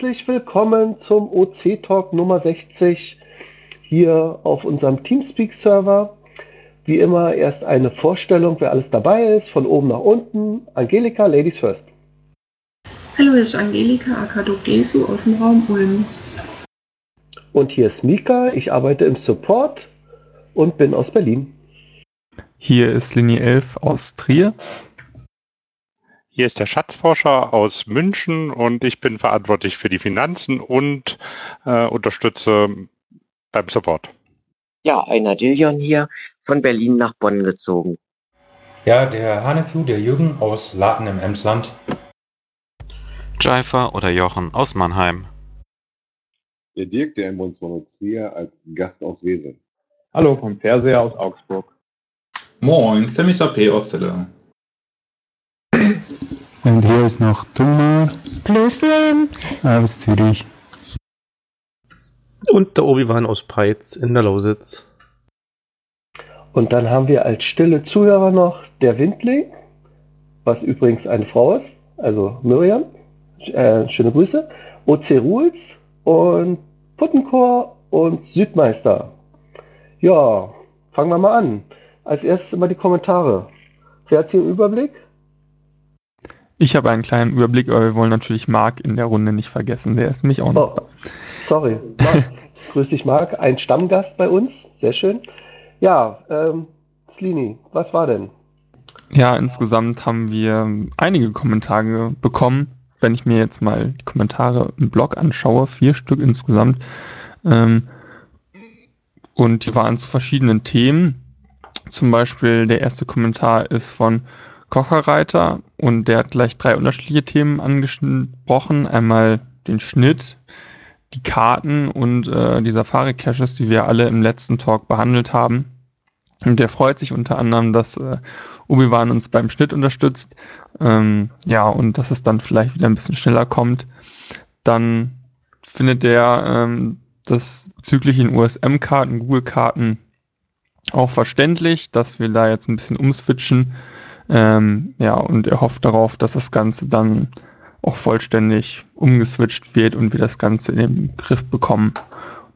herzlich willkommen zum OC Talk Nummer 60 hier auf unserem Teamspeak-Server. Wie immer erst eine Vorstellung, wer alles dabei ist, von oben nach unten. Angelika, Ladies First. Hallo, hier ist Angelika Akadogesu aus dem Raum Ulm. Und hier ist Mika, ich arbeite im Support und bin aus Berlin. Hier ist Linie 11 aus Trier. Hier ist der Schatzforscher aus München und ich bin verantwortlich für die Finanzen und äh, unterstütze beim Support. Ja, einer Dillion hier von Berlin nach Bonn gezogen. Ja, der Hanekü, der Jürgen aus Laten im Emsland. Jaifer oder Jochen aus Mannheim. Der Dirk, der M 202 als Gast aus Wesel. Hallo, vom Fernseher aus Augsburg. Moin, Semisap aus Celle. Und hier ist noch Thomas. Blößle. Aus Zürich. Und der Obi-Wan aus Peitz in der Lausitz. Und dann haben wir als stille Zuhörer noch der Windley, was übrigens eine Frau ist, also Miriam. Äh, schöne Grüße. OC Rules und Puttenchor und Südmeister. Ja, fangen wir mal an. Als erstes immer die Kommentare. Wer hat hier einen Überblick? Ich habe einen kleinen Überblick, aber wir wollen natürlich Marc in der Runde nicht vergessen. Der ist nämlich auch noch. Oh, sorry. Marc, grüß dich, Marc. Ein Stammgast bei uns. Sehr schön. Ja, ähm, Slini, was war denn? Ja, insgesamt haben wir einige Kommentare bekommen. Wenn ich mir jetzt mal die Kommentare im Blog anschaue, vier Stück insgesamt. Ähm, und die waren zu verschiedenen Themen. Zum Beispiel der erste Kommentar ist von Kocherreiter und der hat gleich drei unterschiedliche Themen angesprochen. Einmal den Schnitt, die Karten und äh, die Safari-Caches, die wir alle im letzten Talk behandelt haben. Und der freut sich unter anderem, dass äh, Obi-Wan uns beim Schnitt unterstützt. Ähm, ja, und dass es dann vielleicht wieder ein bisschen schneller kommt. Dann findet er ähm, das bezüglich den USM-Karten, Google-Karten auch verständlich, dass wir da jetzt ein bisschen umswitchen ähm, ja, und er hofft darauf, dass das Ganze dann auch vollständig umgeswitcht wird und wir das Ganze in den Griff bekommen,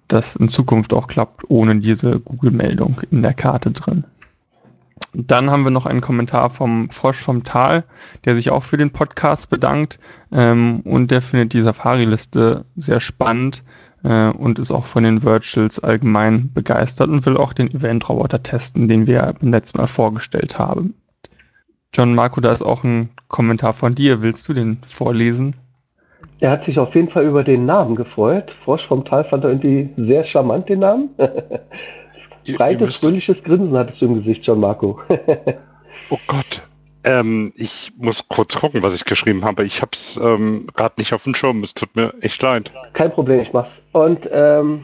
dass in Zukunft auch klappt, ohne diese Google-Meldung in der Karte drin. Dann haben wir noch einen Kommentar vom Frosch vom Tal, der sich auch für den Podcast bedankt ähm, und der findet die Safari-Liste sehr spannend äh, und ist auch von den Virtuals allgemein begeistert und will auch den Event-Roboter testen, den wir beim letzten Mal vorgestellt haben. John Marco, da ist auch ein Kommentar von dir. Willst du den vorlesen? Er hat sich auf jeden Fall über den Namen gefreut. Frosch vom Tal fand er irgendwie sehr charmant, den Namen. Breites, fröhliches Grinsen hattest du im Gesicht, John Marco. oh Gott. Ähm, ich muss kurz gucken, was ich geschrieben habe. Ich habe es ähm, gerade nicht auf dem Schirm. Es tut mir echt leid. Kein Problem, ich mach's. Und ähm,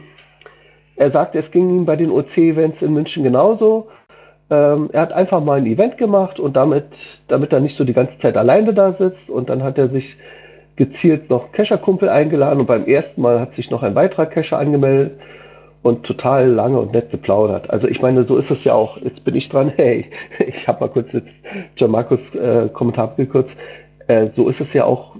er sagt, es ging ihm bei den OC-Events in München genauso. Ähm, er hat einfach mal ein Event gemacht und damit, damit er nicht so die ganze Zeit alleine da sitzt und dann hat er sich gezielt noch Kescher-Kumpel eingeladen und beim ersten Mal hat sich noch ein weiterer Kescher angemeldet und total lange und nett geplaudert. Also ich meine, so ist es ja auch. Jetzt bin ich dran. Hey, ich habe mal kurz jetzt John Markus äh, Kommentar abgekürzt. Äh, so ist es ja auch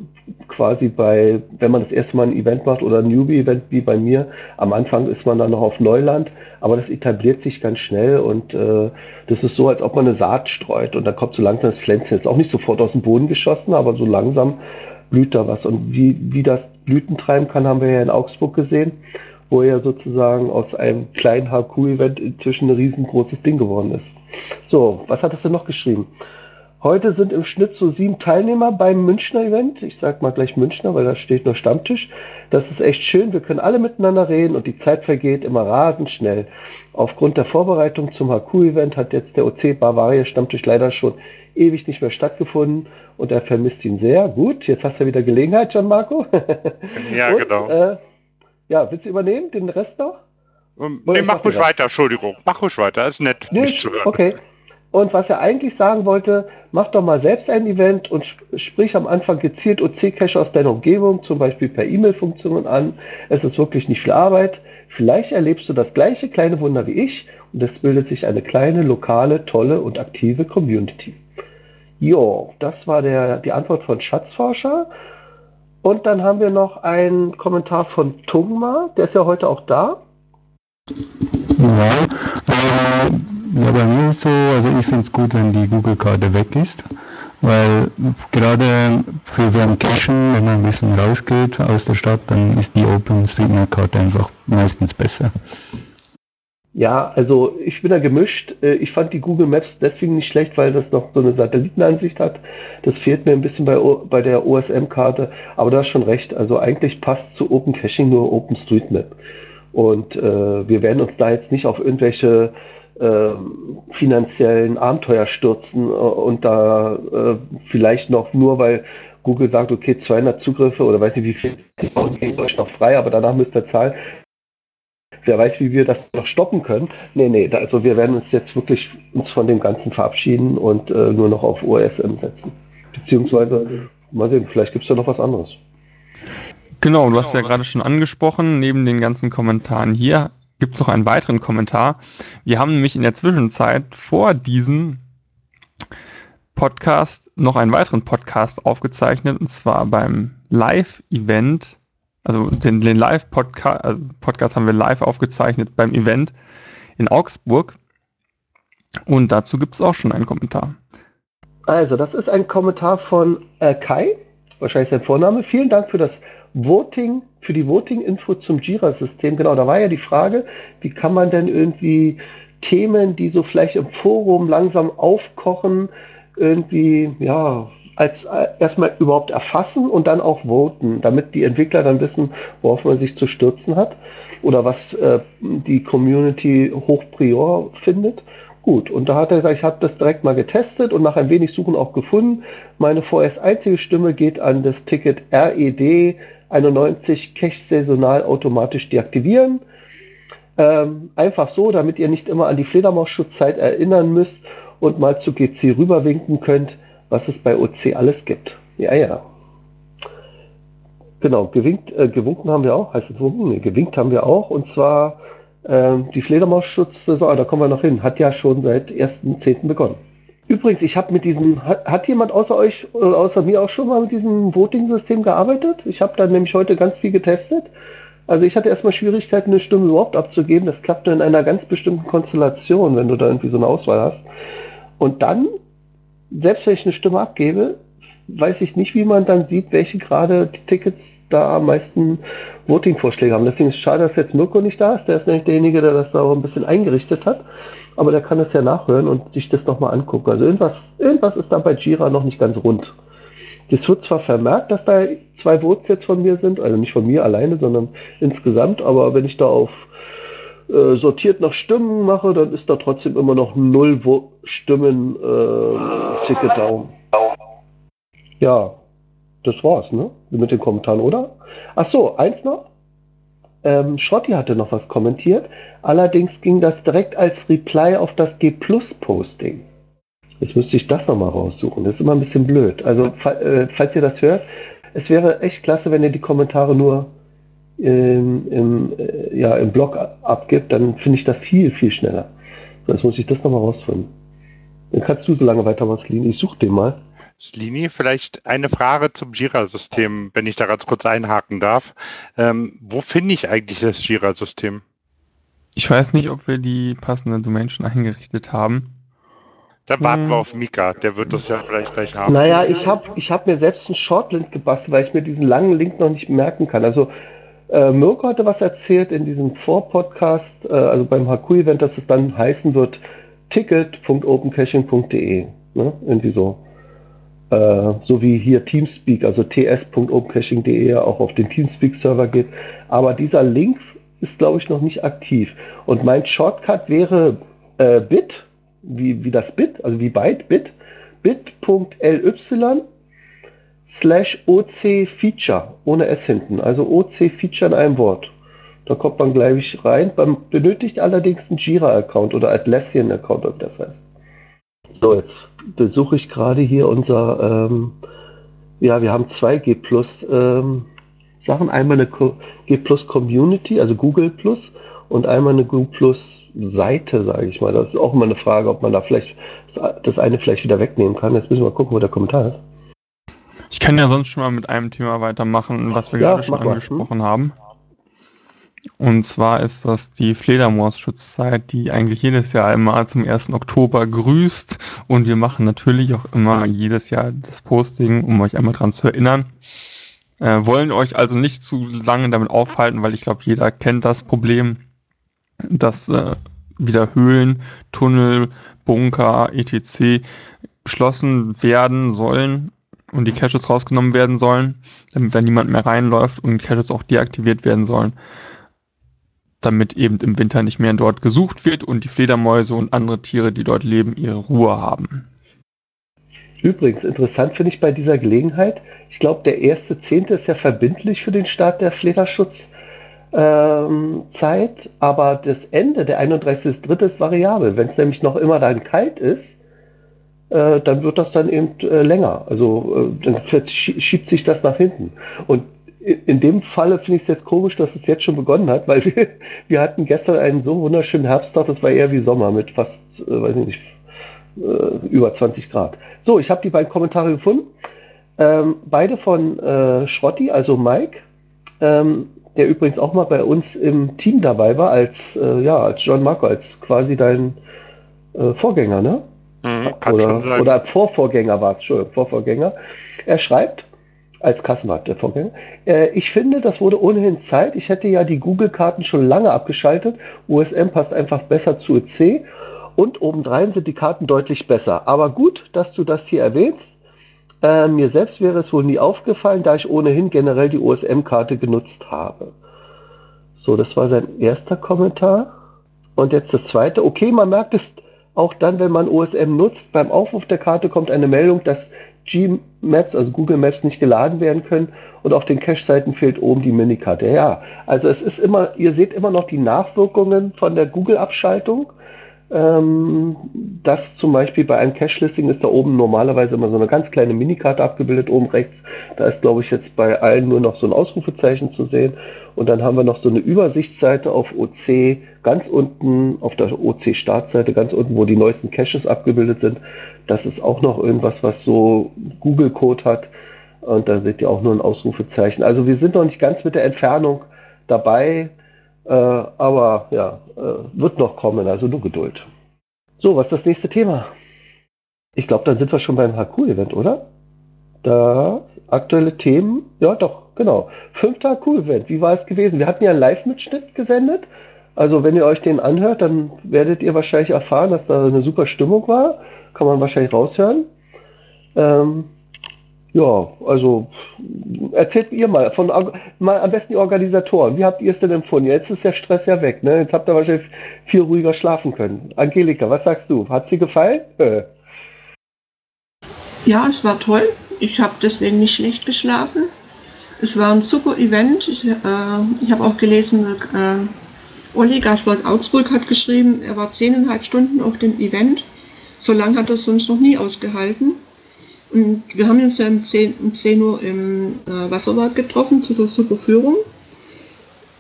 quasi bei, wenn man das erste Mal ein Event macht oder ein Newbie-Event wie bei mir, am Anfang ist man dann noch auf Neuland, aber das etabliert sich ganz schnell und äh, das ist so, als ob man eine Saat streut und dann kommt so langsam das Pflänzchen. Ist auch nicht sofort aus dem Boden geschossen, aber so langsam blüht da was. Und wie, wie das Blüten treiben kann, haben wir ja in Augsburg gesehen, wo er sozusagen aus einem kleinen HQ-Event inzwischen ein riesengroßes Ding geworden ist. So, was hat das denn noch geschrieben? Heute sind im Schnitt so sieben Teilnehmer beim Münchner Event. Ich sag mal gleich Münchner, weil da steht nur Stammtisch. Das ist echt schön. Wir können alle miteinander reden und die Zeit vergeht immer rasend schnell. Aufgrund der Vorbereitung zum HQ-Event hat jetzt der OC Bavaria Stammtisch leider schon ewig nicht mehr stattgefunden und er vermisst ihn sehr. Gut, jetzt hast du wieder Gelegenheit, Gianmarco. ja, und, genau. Äh, ja, willst du übernehmen, den Rest noch? Um, nee, mach ruhig weiter, Entschuldigung. Mach ruhig weiter, ist nett, nee, mich zu hören. Okay. Und was er eigentlich sagen wollte, mach doch mal selbst ein Event und sp sprich am Anfang gezielt OC-Cache aus deiner Umgebung, zum Beispiel per E-Mail-Funktionen an. Es ist wirklich nicht viel Arbeit. Vielleicht erlebst du das gleiche kleine Wunder wie ich und es bildet sich eine kleine, lokale, tolle und aktive Community. Jo, das war der, die Antwort von Schatzforscher. Und dann haben wir noch einen Kommentar von Tungma, der ist ja heute auch da. Ja, äh, ja, bei mir ist so, also ich finde es gut, wenn die Google-Karte weg ist, weil gerade für während Cachen, wenn man ein bisschen rausgeht aus der Stadt, dann ist die OpenStreetMap-Karte einfach meistens besser. Ja, also ich bin da gemischt. Äh, Ich fand die Google Maps deswegen nicht schlecht, weil das noch so eine Satellitenansicht hat. Das fehlt mir ein bisschen bei, O- bei der OSM-Karte. Aber du hast schon recht. Also eigentlich passt zu Open Caching nur OpenStreetMap. Und äh, wir werden uns da jetzt nicht auf irgendwelche ähm, finanziellen Abenteuer stürzen äh, und da äh, vielleicht noch nur, weil Google sagt, okay, 200 Zugriffe oder weiß nicht wie viel, sie geben euch noch frei, aber danach müsst ihr zahlen. Wer weiß, wie wir das noch stoppen können. Nee, nee, also wir werden uns jetzt wirklich uns von dem Ganzen verabschieden und äh, nur noch auf OSM setzen. Beziehungsweise, mal sehen, vielleicht gibt es ja noch was anderes. Genau, du hast ja gerade schon angesprochen, neben den ganzen Kommentaren hier gibt es noch einen weiteren Kommentar. Wir haben nämlich in der Zwischenzeit vor diesem Podcast noch einen weiteren Podcast aufgezeichnet, und zwar beim Live-Event, also den, den Live-Podcast äh, haben wir live aufgezeichnet beim Event in Augsburg. Und dazu gibt es auch schon einen Kommentar. Also, das ist ein Kommentar von äh, Kai, wahrscheinlich sein Vorname. Vielen Dank für das Voting, für die Voting-Info zum Jira-System. Genau, da war ja die Frage, wie kann man denn irgendwie Themen, die so vielleicht im Forum langsam aufkochen, irgendwie, ja, als äh, erstmal überhaupt erfassen und dann auch voten, damit die Entwickler dann wissen, worauf man sich zu stürzen hat oder was äh, die Community hoch prior findet. Gut, und da hat er gesagt, ich habe das direkt mal getestet und nach ein wenig Suchen auch gefunden. Meine vorerst einzige Stimme geht an das Ticket RED 91 Cache saisonal automatisch deaktivieren. Ähm, einfach so, damit ihr nicht immer an die Fledermausschutzzeit erinnern müsst und mal zu GC rüberwinken könnt, was es bei OC alles gibt. Ja, ja. Genau, gewinkt, äh, gewunken haben wir auch. Heißt es gewunken? Nee, gewinkt haben wir auch. Und zwar die Fledermausschutzsaison, da kommen wir noch hin, hat ja schon seit 1.10. begonnen. Übrigens, ich habe mit diesem, hat jemand außer euch oder außer mir auch schon mal mit diesem Voting-System gearbeitet? Ich habe da nämlich heute ganz viel getestet. Also ich hatte erstmal Schwierigkeiten, eine Stimme überhaupt abzugeben. Das klappt nur in einer ganz bestimmten Konstellation, wenn du da irgendwie so eine Auswahl hast. Und dann, selbst wenn ich eine Stimme abgebe, weiß ich nicht, wie man dann sieht, welche gerade die Tickets da am meisten Voting-Vorschläge haben. Deswegen ist es schade, dass jetzt Mirko nicht da ist. Der ist nämlich derjenige, der das da auch ein bisschen eingerichtet hat. Aber der kann das ja nachhören und sich das nochmal angucken. Also irgendwas, irgendwas ist da bei Jira noch nicht ganz rund. Das wird zwar vermerkt, dass da zwei Votes jetzt von mir sind, also nicht von mir alleine, sondern insgesamt, aber wenn ich da auf äh, sortiert nach Stimmen mache, dann ist da trotzdem immer noch null Stimmen äh, Ticket down. Ja, das war's, ne? Mit den Kommentaren, oder? Ach so, eins noch. Ähm, Schrotti hatte noch was kommentiert. Allerdings ging das direkt als Reply auf das G-Plus-Posting. Jetzt müsste ich das nochmal raussuchen. Das ist immer ein bisschen blöd. Also, äh, falls ihr das hört, es wäre echt klasse, wenn ihr die Kommentare nur im, im, äh, ja, im Blog abgibt. Dann finde ich das viel, viel schneller. So, jetzt muss ich das nochmal rausfinden. Dann kannst du so lange weitermachen, Slini. Ich suche den mal. Slini, vielleicht eine Frage zum Jira-System, wenn ich da ganz kurz einhaken darf. Ähm, wo finde ich eigentlich das Jira-System? Ich weiß nicht, ob wir die passende Domain schon eingerichtet haben. Dann warten Hm. wir auf Mika, der wird das ja vielleicht gleich haben. Naja, ich habe ich hab mir selbst einen Shortlink gebastelt, weil ich mir diesen langen Link noch nicht merken kann. Also äh, Mirko hatte was erzählt in diesem Vor-Podcast, äh, also beim HQ-Event, dass es dann heißen wird ticket.opencaching.de. Ne? Irgendwie so. Äh, so wie hier Teamspeak, also ts.opencaching.de auch auf den Teamspeak-Server geht. Aber dieser Link ist, glaube ich, noch nicht aktiv. Und mein Shortcut wäre äh, bit, wie, wie das Bit, also wie Byte, Bit, bit.ly slash OC Feature, ohne S hinten. Also OC Feature in einem Wort. Da kommt man gleich rein. Man benötigt allerdings einen Jira-Account oder Atlassian-Account, ob das heißt. So, jetzt besuche ich gerade hier unser, ähm, ja, wir haben zwei G Plus ähm, Sachen. Einmal eine G Plus Community, also Google Plus, und einmal eine Google Plus Seite, sage ich mal. Das ist auch immer eine Frage, ob man da vielleicht das eine vielleicht wieder wegnehmen kann. Jetzt müssen wir mal gucken, wo der Kommentar ist. Ich kann ja sonst schon mal mit einem Thema weitermachen, was wir Ja, gerade schon mach mal. angesprochen haben. Und zwar ist das die Fledermaus-Schutzzeit, die eigentlich jedes Jahr immer zum 1. Oktober grüßt. Und wir machen natürlich auch immer jedes Jahr das Posting, um euch einmal dran zu erinnern. Äh, wollen euch also nicht zu lange damit aufhalten, weil ich glaube, jeder kennt das Problem, dass äh, wieder Höhlen, Tunnel, Bunker, etc. beschlossen werden sollen und die Caches rausgenommen werden sollen, damit da niemand mehr reinläuft und Caches auch deaktiviert werden sollen, damit eben im Winter nicht mehr dort gesucht wird und die Fledermäuse und andere Tiere, die dort leben, ihre Ruhe haben. Übrigens, interessant finde ich bei dieser Gelegenheit, ich glaube, der erste Zehnte ist ja verbindlich für den Start der Flederschutzzeit, ähm, aber das Ende, der 31.3. ist variabel. Wenn es nämlich noch immer dann kalt ist, äh, dann wird das dann eben äh, länger. Also äh, dann schiebt sich das nach hinten. Und in dem Falle finde ich es jetzt komisch, dass es jetzt schon begonnen hat, weil wir, wir hatten gestern einen so wunderschönen Herbsttag, das war eher wie Sommer mit fast, äh, weiß ich nicht, äh, über 20 Grad. So, ich habe die beiden Kommentare gefunden. Ähm, beide von äh, Schrotti, also Mike, ähm, der übrigens auch mal bei uns im Team dabei war, als, äh, ja, als John Marco, als quasi dein äh, Vorgänger, ne? Mhm, Oder, oder Vorvorgänger war es, Entschuldigung, Vorvorgänger. Er schreibt, als Kassenwart der Vorgänger, äh, ich finde, das wurde ohnehin Zeit. Ich hätte ja die Google-Karten schon lange abgeschaltet. USM passt einfach besser zu EC und obendrein sind die Karten deutlich besser. Aber gut, dass du das hier erwähnst. Äh, mir selbst wäre es wohl nie aufgefallen, da ich ohnehin generell die OSM-Karte genutzt habe. So, das war sein erster Kommentar. Und jetzt das zweite. Okay, man merkt es auch dann, wenn man OSM nutzt. Beim Aufruf der Karte kommt eine Meldung, dass G-Maps, also Google Maps, nicht geladen werden können und auf den Cache-Seiten fehlt oben die Minikarte. Ja, also es ist immer, ihr seht immer noch die Nachwirkungen von der Google-Abschaltung. Ähm, das zum Beispiel bei einem Cache-Listing ist da oben normalerweise immer so eine ganz kleine Minikarte abgebildet, oben rechts. Da ist, glaube ich, jetzt bei allen nur noch so ein Ausrufezeichen zu sehen. Und dann haben wir noch so eine Übersichtsseite auf OC, ganz unten, auf der OC-Startseite, ganz unten, wo die neuesten Caches abgebildet sind. Das ist auch noch irgendwas, was so Google-Code hat. Und da seht ihr auch nur ein Ausrufezeichen. Also wir sind noch nicht ganz mit der Entfernung dabei. Äh, aber ja, äh, wird noch kommen, also nur Geduld. So, was ist das nächste Thema? Ich glaube, dann sind wir schon beim HQ-Event, oder? Da aktuelle Themen, ja doch, genau. Fünfter HQ-Event, wie war es gewesen? Wir hatten ja einen Live-Mitschnitt gesendet. Also wenn ihr euch den anhört, dann werdet ihr wahrscheinlich erfahren, dass da eine super Stimmung war. Kann man wahrscheinlich raushören. Ähm, ja, also erzählt ihr mal, von, mal am besten die Organisatoren. Wie habt ihr es denn empfunden? Jetzt ist der Stress ja weg, ne? Jetzt habt ihr wahrscheinlich viel ruhiger schlafen können. Angelika, was sagst du? Hat sie gefallen? Äh. Ja, es war toll. Ich habe deswegen nicht schlecht geschlafen. Es war ein super Event. Ich, äh, ich habe auch gelesen, äh, Olli Gaswald Augsburg hat geschrieben, er war zehneinhalb Stunden auf dem Event. So lange hat er sonst noch nie ausgehalten. Und wir haben uns ja um 10, um 10 Uhr im äh, Wasserwald getroffen zu der Superführung.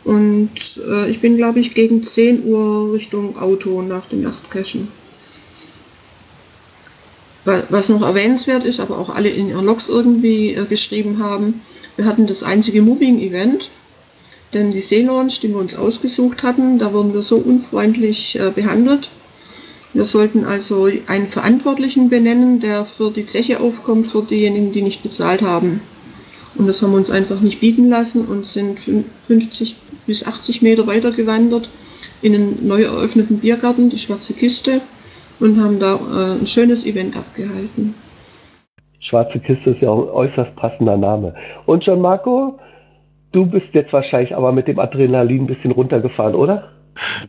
Und äh, ich bin, glaube ich, gegen 10 Uhr Richtung Auto nach dem Yachtcachen. Wa- Was noch erwähnenswert ist, aber auch alle in ihren Logs irgendwie äh, geschrieben haben, wir hatten das einzige Moving-Event, denn die See-Launch, die wir uns ausgesucht hatten, da wurden wir so unfreundlich äh, behandelt. Wir sollten also einen Verantwortlichen benennen, der für die Zeche aufkommt, für diejenigen, die nicht bezahlt haben. Und das haben wir uns einfach nicht bieten lassen und sind fün- 50 bis 80 Meter weiter gewandert in einen neu eröffneten Biergarten, die Schwarze Kiste, und haben da äh, ein schönes Event abgehalten. Schwarze Kiste ist ja auch ein äußerst passender Name. Und John Marco, du bist jetzt wahrscheinlich aber mit dem Adrenalin ein bisschen runtergefahren, oder?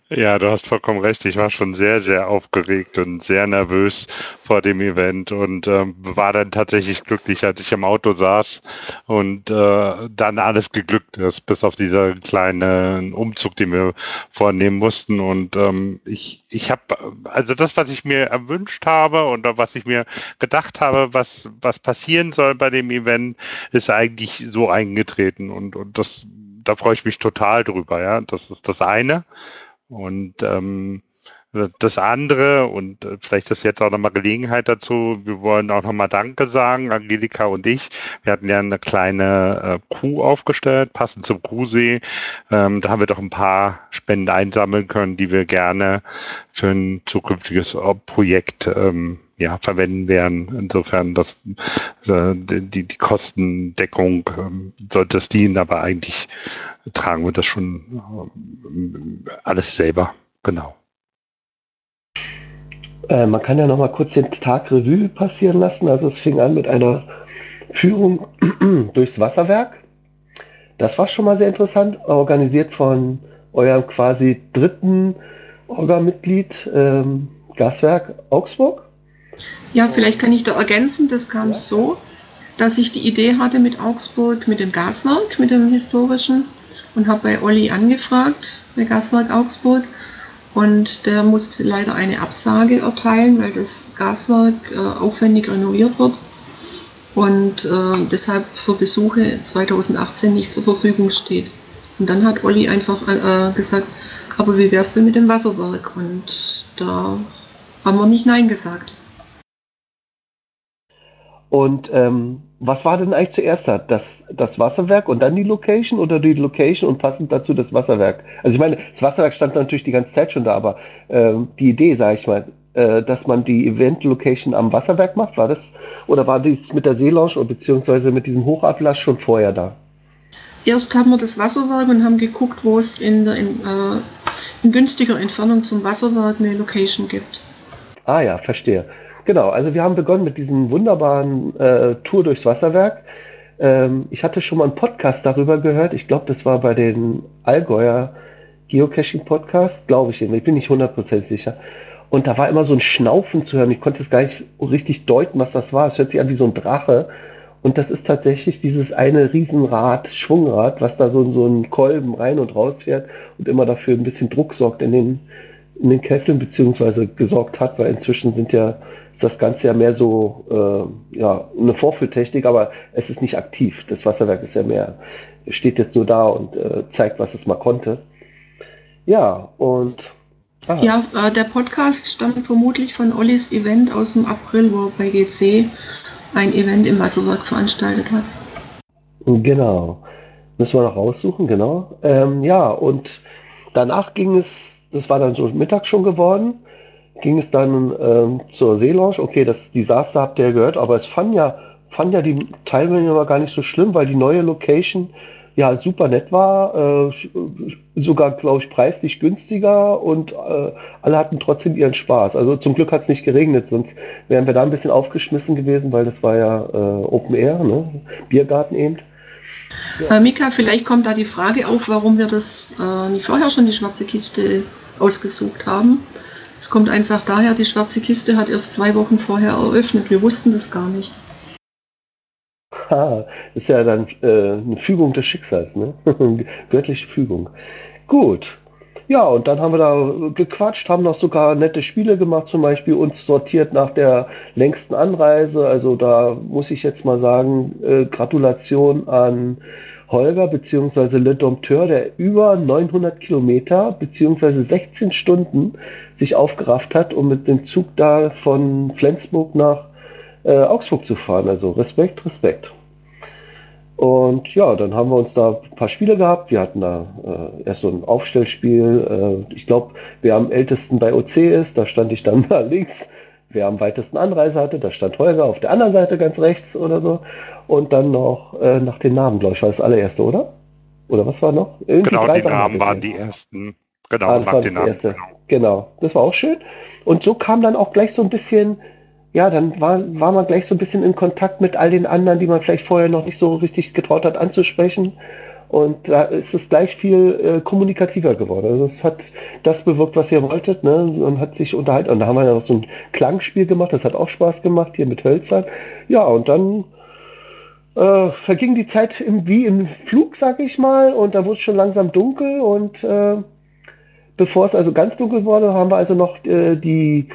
Ja, du hast vollkommen recht. Ich war schon sehr, sehr aufgeregt und sehr nervös vor dem Event und ähm, war dann tatsächlich glücklich, als ich im Auto saß und äh, dann alles geglückt ist, bis auf dieser kleinen Umzug, den wir vornehmen mussten. Und ähm, ich, ich habe, also das, was ich mir erwünscht habe und was ich mir gedacht habe, was, was passieren soll bei dem Event, ist eigentlich so eingetreten und, und das da freue ich mich total drüber, ja. Das ist das eine. Und ähm, das andere, und äh, vielleicht ist jetzt auch nochmal Gelegenheit dazu, wir wollen auch nochmal Danke sagen, Angelika und ich. Wir hatten ja eine kleine äh, Kuh aufgestellt, passend zum Kuhsee. Ähm, da haben wir doch ein paar Spenden einsammeln können, die wir gerne für ein zukünftiges Projekt ähm, ja, verwenden werden. Insofern, dass äh, die, die Kostendeckung ähm, sollte es dienen, aber eigentlich tragen wir das schon äh, alles selber. Genau. Äh, man kann ja noch mal kurz den Tag Revue passieren lassen. Also es fing an mit einer Führung durchs Wasserwerk. Das war schon mal sehr interessant, organisiert von eurem quasi dritten Orga-Mitglied ähm, Gaswerk Augsburg. Ja, vielleicht kann ich da ergänzen, das kam ja. so, dass ich die Idee hatte mit Augsburg, mit dem Gaswerk, mit dem historischen und habe bei Olli angefragt, bei Gaswerk Augsburg und der musste leider eine Absage erteilen, weil das Gaswerk äh, aufwendig renoviert wird und äh, deshalb für Besuche 2018 nicht zur Verfügung steht. Und dann hat Olli einfach äh, gesagt, aber wie wär's denn mit dem Wasserwerk? Und da haben wir nicht Nein gesagt. Und ähm, was war denn eigentlich zuerst da? Das, das Wasserwerk und dann die Location oder die Location und passend dazu das Wasserwerk? Also ich meine, das Wasserwerk stand natürlich die ganze Zeit schon da, aber ähm, die Idee, sage ich mal, äh, dass man die Event-Location am Wasserwerk macht, war das oder war dies mit der Seelaunch oder beziehungsweise mit diesem Hochablass schon vorher da? Erst haben wir das Wasserwerk und haben geguckt, wo es in, der, in, äh, in günstiger Entfernung zum Wasserwerk eine Location gibt. Ah ja, verstehe. Genau, also wir haben begonnen mit diesem wunderbaren äh, Tour durchs Wasserwerk. Ähm, ich hatte schon mal einen Podcast darüber gehört. Ich glaube, das war bei den Allgäuer Geocaching Podcast, glaube ich. Ich bin nicht hundertprozentig sicher. Und da war immer so ein Schnaufen zu hören. Ich konnte es gar nicht richtig deuten, was das war. Es hört sich an wie so ein Drache. Und das ist tatsächlich dieses eine Riesenrad, Schwungrad, was da so, so ein Kolben rein und raus fährt und immer dafür ein bisschen Druck sorgt in den, in den Kesseln, beziehungsweise gesorgt hat, weil inzwischen sind ja ist das Ganze ja mehr so äh, ja, eine Vorführtechnik, aber es ist nicht aktiv. Das Wasserwerk ist ja mehr, steht jetzt nur da und äh, zeigt, was es mal konnte. Ja, und. Ah. Ja, äh, der Podcast stammt vermutlich von Ollis Event aus dem April, wo er bei GC ein Event im Wasserwerk veranstaltet hat. Genau. Müssen wir noch raussuchen, genau. Ähm, ja, und danach ging es, das war dann so Mittag schon geworden ging es dann ähm, zur Seelaunch. Okay, das Desaster habt ihr gehört, aber es fanden ja, fanden ja die Teilnehmer gar nicht so schlimm, weil die neue Location ja super nett war, äh, sogar, glaube ich, preislich günstiger und äh, alle hatten trotzdem ihren Spaß. Also zum Glück hat es nicht geregnet, sonst wären wir da ein bisschen aufgeschmissen gewesen, weil das war ja äh, Open Air, ne? Biergarten eben. Ja. Mika, vielleicht kommt da die Frage auf, warum wir das äh, nicht vorher schon die schwarze Kiste ausgesucht haben. Es kommt einfach daher, die schwarze Kiste hat erst zwei Wochen vorher eröffnet. Wir wussten das gar nicht. Ha, ist ja dann äh, eine Fügung des Schicksals, ne? Göttliche Fügung. Gut. Ja, und dann haben wir da gequatscht, haben noch sogar nette Spiele gemacht, zum Beispiel uns sortiert nach der längsten Anreise. Also da muss ich jetzt mal sagen, äh, Gratulation an Holger bzw. Le Dompteur, der über 900 Kilometer bzw. 16 Stunden sich aufgerafft hat, um mit dem Zug da von Flensburg nach äh, Augsburg zu fahren. Also Respekt, Respekt. Und ja, dann haben wir uns da ein paar Spiele gehabt. Wir hatten da äh, erst so ein Aufstellspiel. Äh, ich glaube, wer am ältesten bei OC ist, da stand ich dann mal links wer am weitesten Anreise hatte, da stand Holger auf der anderen Seite ganz rechts oder so. Und dann noch äh, nach den Namen, glaube ich, war das allererste, oder? Oder was war noch? Irgendwie genau, drei die Sachen Namen waren die ersten. Genau, ah, das war das Namen, erste. Genau. genau, das war auch schön. Und so kam dann auch gleich so ein bisschen, ja, dann war, war man gleich so ein bisschen in Kontakt mit all den anderen, die man vielleicht vorher noch nicht so richtig getraut hat anzusprechen. Und da ist es gleich viel äh, kommunikativer geworden. Also es hat das bewirkt, was ihr wolltet. Ne? Man hat sich unterhalten. Und da haben wir ja noch so ein Klangspiel gemacht. Das hat auch Spaß gemacht, hier mit Hölzern. Ja, und dann äh, verging die Zeit im, wie im Flug, sag ich mal. Und da wurde es schon langsam dunkel. Und äh, bevor es also ganz dunkel wurde, haben wir also noch äh, die,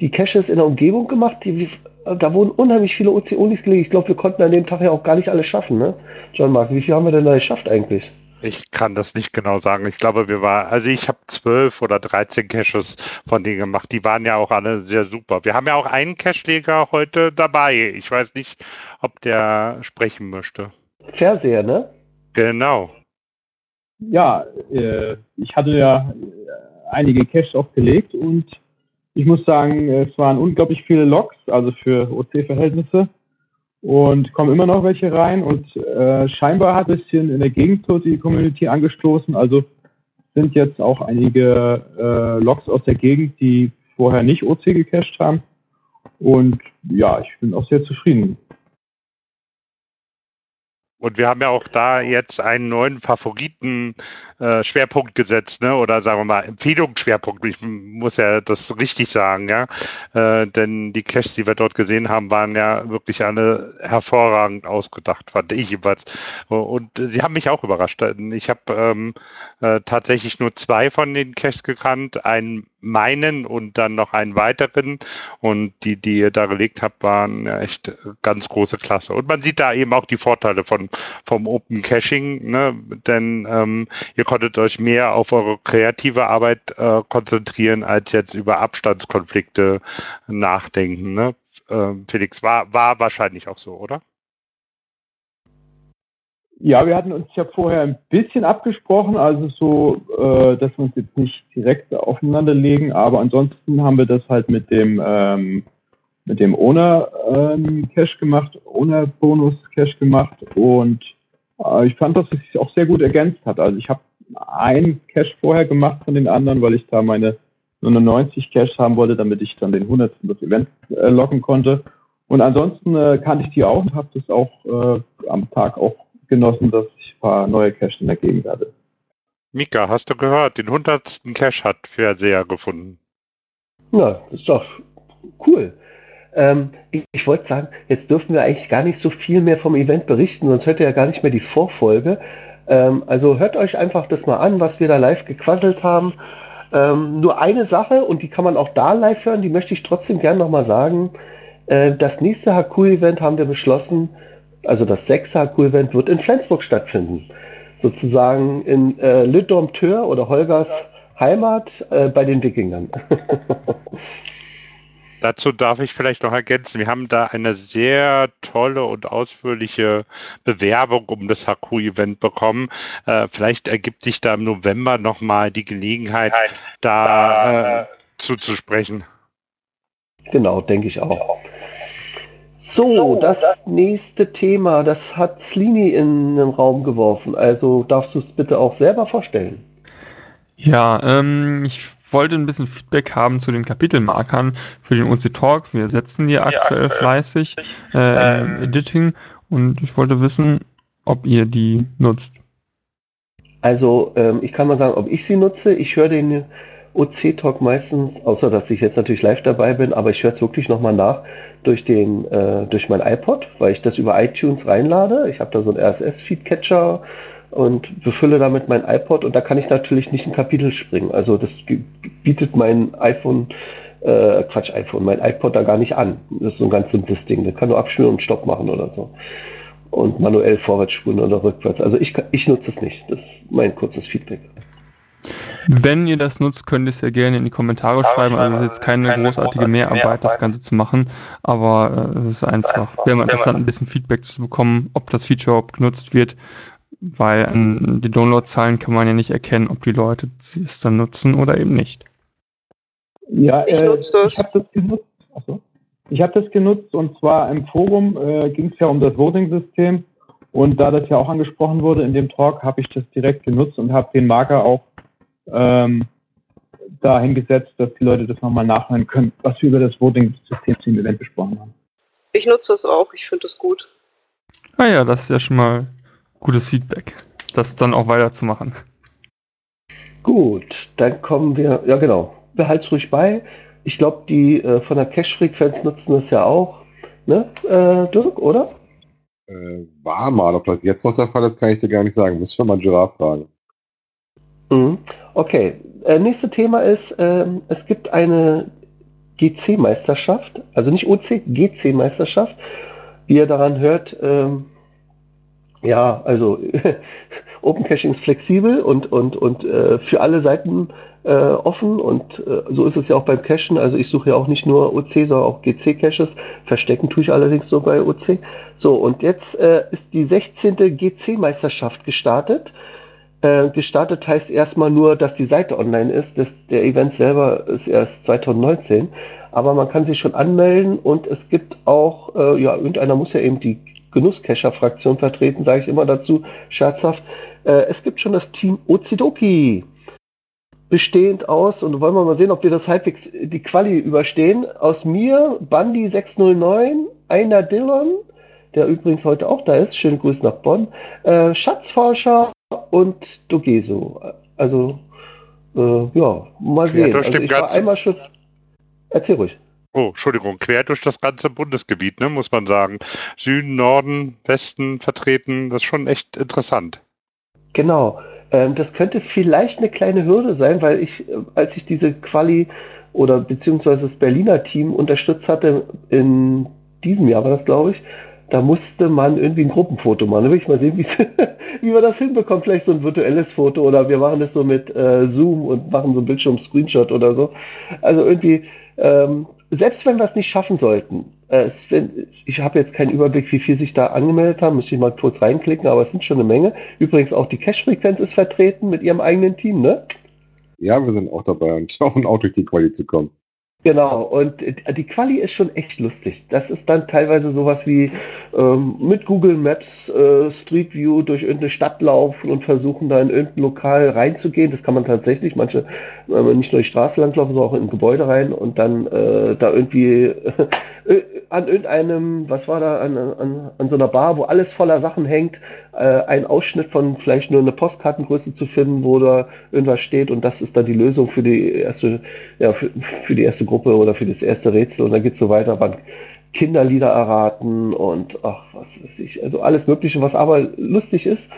die Caches in der Umgebung gemacht. Die, da wurden unheimlich viele OC-Unis gelegt. Ich glaube, wir konnten an dem Tag ja auch gar nicht alles schaffen, ne? John Mark, wie viel haben wir denn da geschafft eigentlich? Ich kann das nicht genau sagen. Ich glaube, wir waren, also ich habe zwölf oder 13 Caches von denen gemacht. Die waren ja auch alle sehr super. Wir haben ja auch einen Cache-Leger heute dabei. Ich weiß nicht, ob der sprechen möchte. Fernseher, ne? Genau. Ja, äh, ich hatte ja äh, einige Caches aufgelegt und ich muss sagen, es waren unglaublich viele Logs, also für OC-Verhältnisse und kommen immer noch welche rein und äh, scheinbar hat es hier in der Gegend so die Community angestoßen. Also sind jetzt auch einige äh, Logs aus der Gegend, die vorher nicht OC gecached haben. Und ja, ich bin auch sehr zufrieden. Und wir haben ja auch da jetzt einen neuen Favoriten-Schwerpunkt äh, gesetzt, ne? Oder sagen wir mal, Empfehlungsschwerpunkt. Ich muss ja das richtig sagen, ja. Äh, denn die Caches, die wir dort gesehen haben, waren ja wirklich alle hervorragend ausgedacht, fand ich jeweils. Und sie haben mich auch überrascht. Ich habe ähm, äh, tatsächlich nur zwei von den Caches gekannt, einen meinen und dann noch einen weiteren. Und die, die ihr da gelegt habt, waren echt ganz große Klasse. Und man sieht da eben auch die Vorteile von, vom Open Caching, ne? denn ähm, ihr konntet euch mehr auf eure kreative Arbeit äh, konzentrieren, als jetzt über Abstandskonflikte nachdenken. Ne? Äh, Felix, war, war wahrscheinlich auch so, oder? Ja, wir hatten uns ja vorher ein bisschen abgesprochen, also so, äh, dass wir uns jetzt nicht direkt aufeinander legen, aber ansonsten haben wir das halt mit dem ähm, mit dem ohne ähm, Cache gemacht, ohne Bonus Cache gemacht und äh, ich fand, dass es sich auch sehr gut ergänzt hat. Also ich habe einen Cache vorher gemacht von den anderen, weil ich da meine 99 Cache haben wollte, damit ich dann den 100. das Event äh, locken konnte. Und ansonsten äh, kannte ich die auch und habe das auch äh, am Tag auch genossen, dass ich ein paar neue Cache in der Gegend hatte. Mika, hast du gehört, den 100. Cache hat Fernseher gefunden. Ja, ist doch cool. Ähm, ich, ich wollte sagen, jetzt dürfen wir eigentlich gar nicht so viel mehr vom Event berichten, sonst hört ihr ja gar nicht mehr die Vorfolge. Ähm, also hört euch einfach das mal an, was wir da live gequasselt haben. Ähm, nur eine Sache, und die kann man auch da live hören, die möchte ich trotzdem gern nochmal sagen. Äh, das nächste HQ-Event haben wir beschlossen, also das 6 HQ-Event wird in Flensburg stattfinden. Sozusagen in äh, Le Dompteur oder Holgers Heimat äh, bei den Wikingern. Dazu darf ich vielleicht noch ergänzen, wir haben da eine sehr tolle und ausführliche Bewerbung um das HQ-Event bekommen. Äh, vielleicht ergibt sich da im November nochmal die Gelegenheit, da äh, zuzusprechen. Genau, denke ich auch. So, so das, das, nächste Thema, das hat Slini in den Raum geworfen. Also darfst du es bitte auch selber vorstellen. Ja, ähm, ich wollte ein bisschen Feedback haben zu den Kapitelmarkern für den OC Talk. Wir setzen die aktuell, aktuell fleißig äh, im ähm. Editing und ich wollte wissen, ob ihr die nutzt. Also, ähm, ich kann mal sagen, ob ich sie nutze. Ich höre den OC-Talk meistens, außer dass ich jetzt natürlich live dabei bin, aber ich höre es wirklich nochmal nach durch, den, äh, durch mein iPod, weil ich das über iTunes reinlade. Ich habe da so einen RSS-Feed-Catcher und befülle damit mein iPod und da kann ich natürlich nicht ein Kapitel springen. Also das bietet mein iPhone, äh, Quatsch, iPhone, mein iPod da gar nicht an. Das ist so ein ganz simples Ding. Der kann nur abspielen und Stopp machen oder so. Und manuell vorwärts spulen oder rückwärts. Also ich, ich nutze es nicht. Das ist mein kurzes Feedback. Wenn ihr das nutzt, könnt ihr es ja gerne in die Kommentare schreiben. Also es ist jetzt keine, keine großartige Mehrarbeit, das Ganze zu machen, aber äh, es ist einfach, wäre mal interessant, ein bisschen Feedback zu bekommen, ob das Feature überhaupt genutzt wird, weil an die Downloadzahlen kann man ja nicht erkennen, ob die Leute es dann nutzen oder eben nicht. Ja, ich äh, nutze das. Ich habe das genutzt. Achso. Ich habe das genutzt und zwar im Forum äh, ging es ja um das Voting-System und da das ja auch angesprochen wurde in dem Talk, habe ich das direkt genutzt und habe den Marker auch ähm, dahin gesetzt, dass die Leute das nochmal nachhören können, was wir über das Voting-System zum Event besprochen haben. Ich nutze das auch, ich finde das gut. Ah ja, das ist ja schon mal gutes Feedback, das dann auch weiterzumachen. Gut, dann kommen wir, ja genau, behalt's ruhig bei. Ich glaube, die äh, von der Cache-Frequenz nutzen das ja auch, ne, äh, Dirk, oder? Äh, war mal, ob das jetzt noch der Fall ist, kann ich dir gar nicht sagen. Müssen wir mal Giraffe fragen. Mhm. Okay, äh, nächste Thema ist, ähm, es gibt eine GC-Meisterschaft, also nicht OC, GC-Meisterschaft. Wie ihr daran hört, ähm, ja, also Open Caching ist flexibel und, und, und äh, für alle Seiten äh, offen und äh, so ist es ja auch beim Cachen. Also ich suche ja auch nicht nur OC, sondern auch GC-Caches. Verstecken tue ich allerdings nur bei OC. So, und jetzt äh, ist die 16. GC-Meisterschaft gestartet. Äh, gestartet heißt erstmal nur, dass die Seite online ist. Das, der Event selber ist erst 2019. Aber man kann sich schon anmelden und es gibt auch, äh, ja, irgendeiner muss ja eben die Genusscacher-Fraktion vertreten, sage ich immer dazu, scherzhaft. Äh, es gibt schon das Team Ozidoki bestehend aus, und wollen wir mal sehen, ob wir das halbwegs die Quali überstehen, aus mir, Bandi 609, Einer Dillon, der übrigens heute auch da ist, schöne Grüße nach Bonn, äh, Schatzforscher und Dogeso. Also, äh, ja, mal Quer sehen. durch Also ich war einmal schon. Erzähl ruhig. Oh, Entschuldigung, quer durch das ganze Bundesgebiet, ne, muss man sagen. Süden, Norden, Westen vertreten, das ist schon echt interessant. Genau. Ähm, das könnte vielleicht eine kleine Hürde sein, weil ich, äh, als ich diese Quali oder beziehungsweise das Berliner Team unterstützt hatte, in diesem Jahr war das, glaube ich, da musste man irgendwie ein Gruppenfoto machen. Da will ich mal sehen, wie wir das hinbekommen. Vielleicht so ein virtuelles Foto oder wir machen das so mit äh, Zoom und machen so einen Bildschirm-Screenshot oder so. Also irgendwie, ähm, selbst wenn wir es nicht schaffen sollten, äh, es, wenn, ich habe jetzt keinen Überblick, wie viel sich da angemeldet haben, müsste ich mal kurz reinklicken, aber es sind schon eine Menge. Übrigens auch die Cash-Frequenz ist vertreten mit ihrem eigenen Team, ne? Ja, wir sind auch dabei und hoffen auch durch die Quali zu kommen. Genau, und die Quali ist schon echt lustig. Das ist dann teilweise sowas wie ähm, mit Google Maps äh, Street View durch irgendeine Stadt laufen und versuchen da in irgendein Lokal reinzugehen. Das kann man tatsächlich, manche äh, nicht nur die Straße langlaufen, sondern auch in ein Gebäude rein und dann äh, da irgendwie äh, an irgendeinem, was war da, an, an, an so einer Bar, wo alles voller Sachen hängt, äh, einen Ausschnitt von vielleicht nur eine Postkartengröße zu finden, wo da irgendwas steht und das ist dann die Lösung für die erste, ja, für, für die erste Gruppe oder für das erste Rätsel und dann geht's so weiter, wann Kinderlieder erraten und ach, was weiß ich, also alles Mögliche, was aber lustig ist.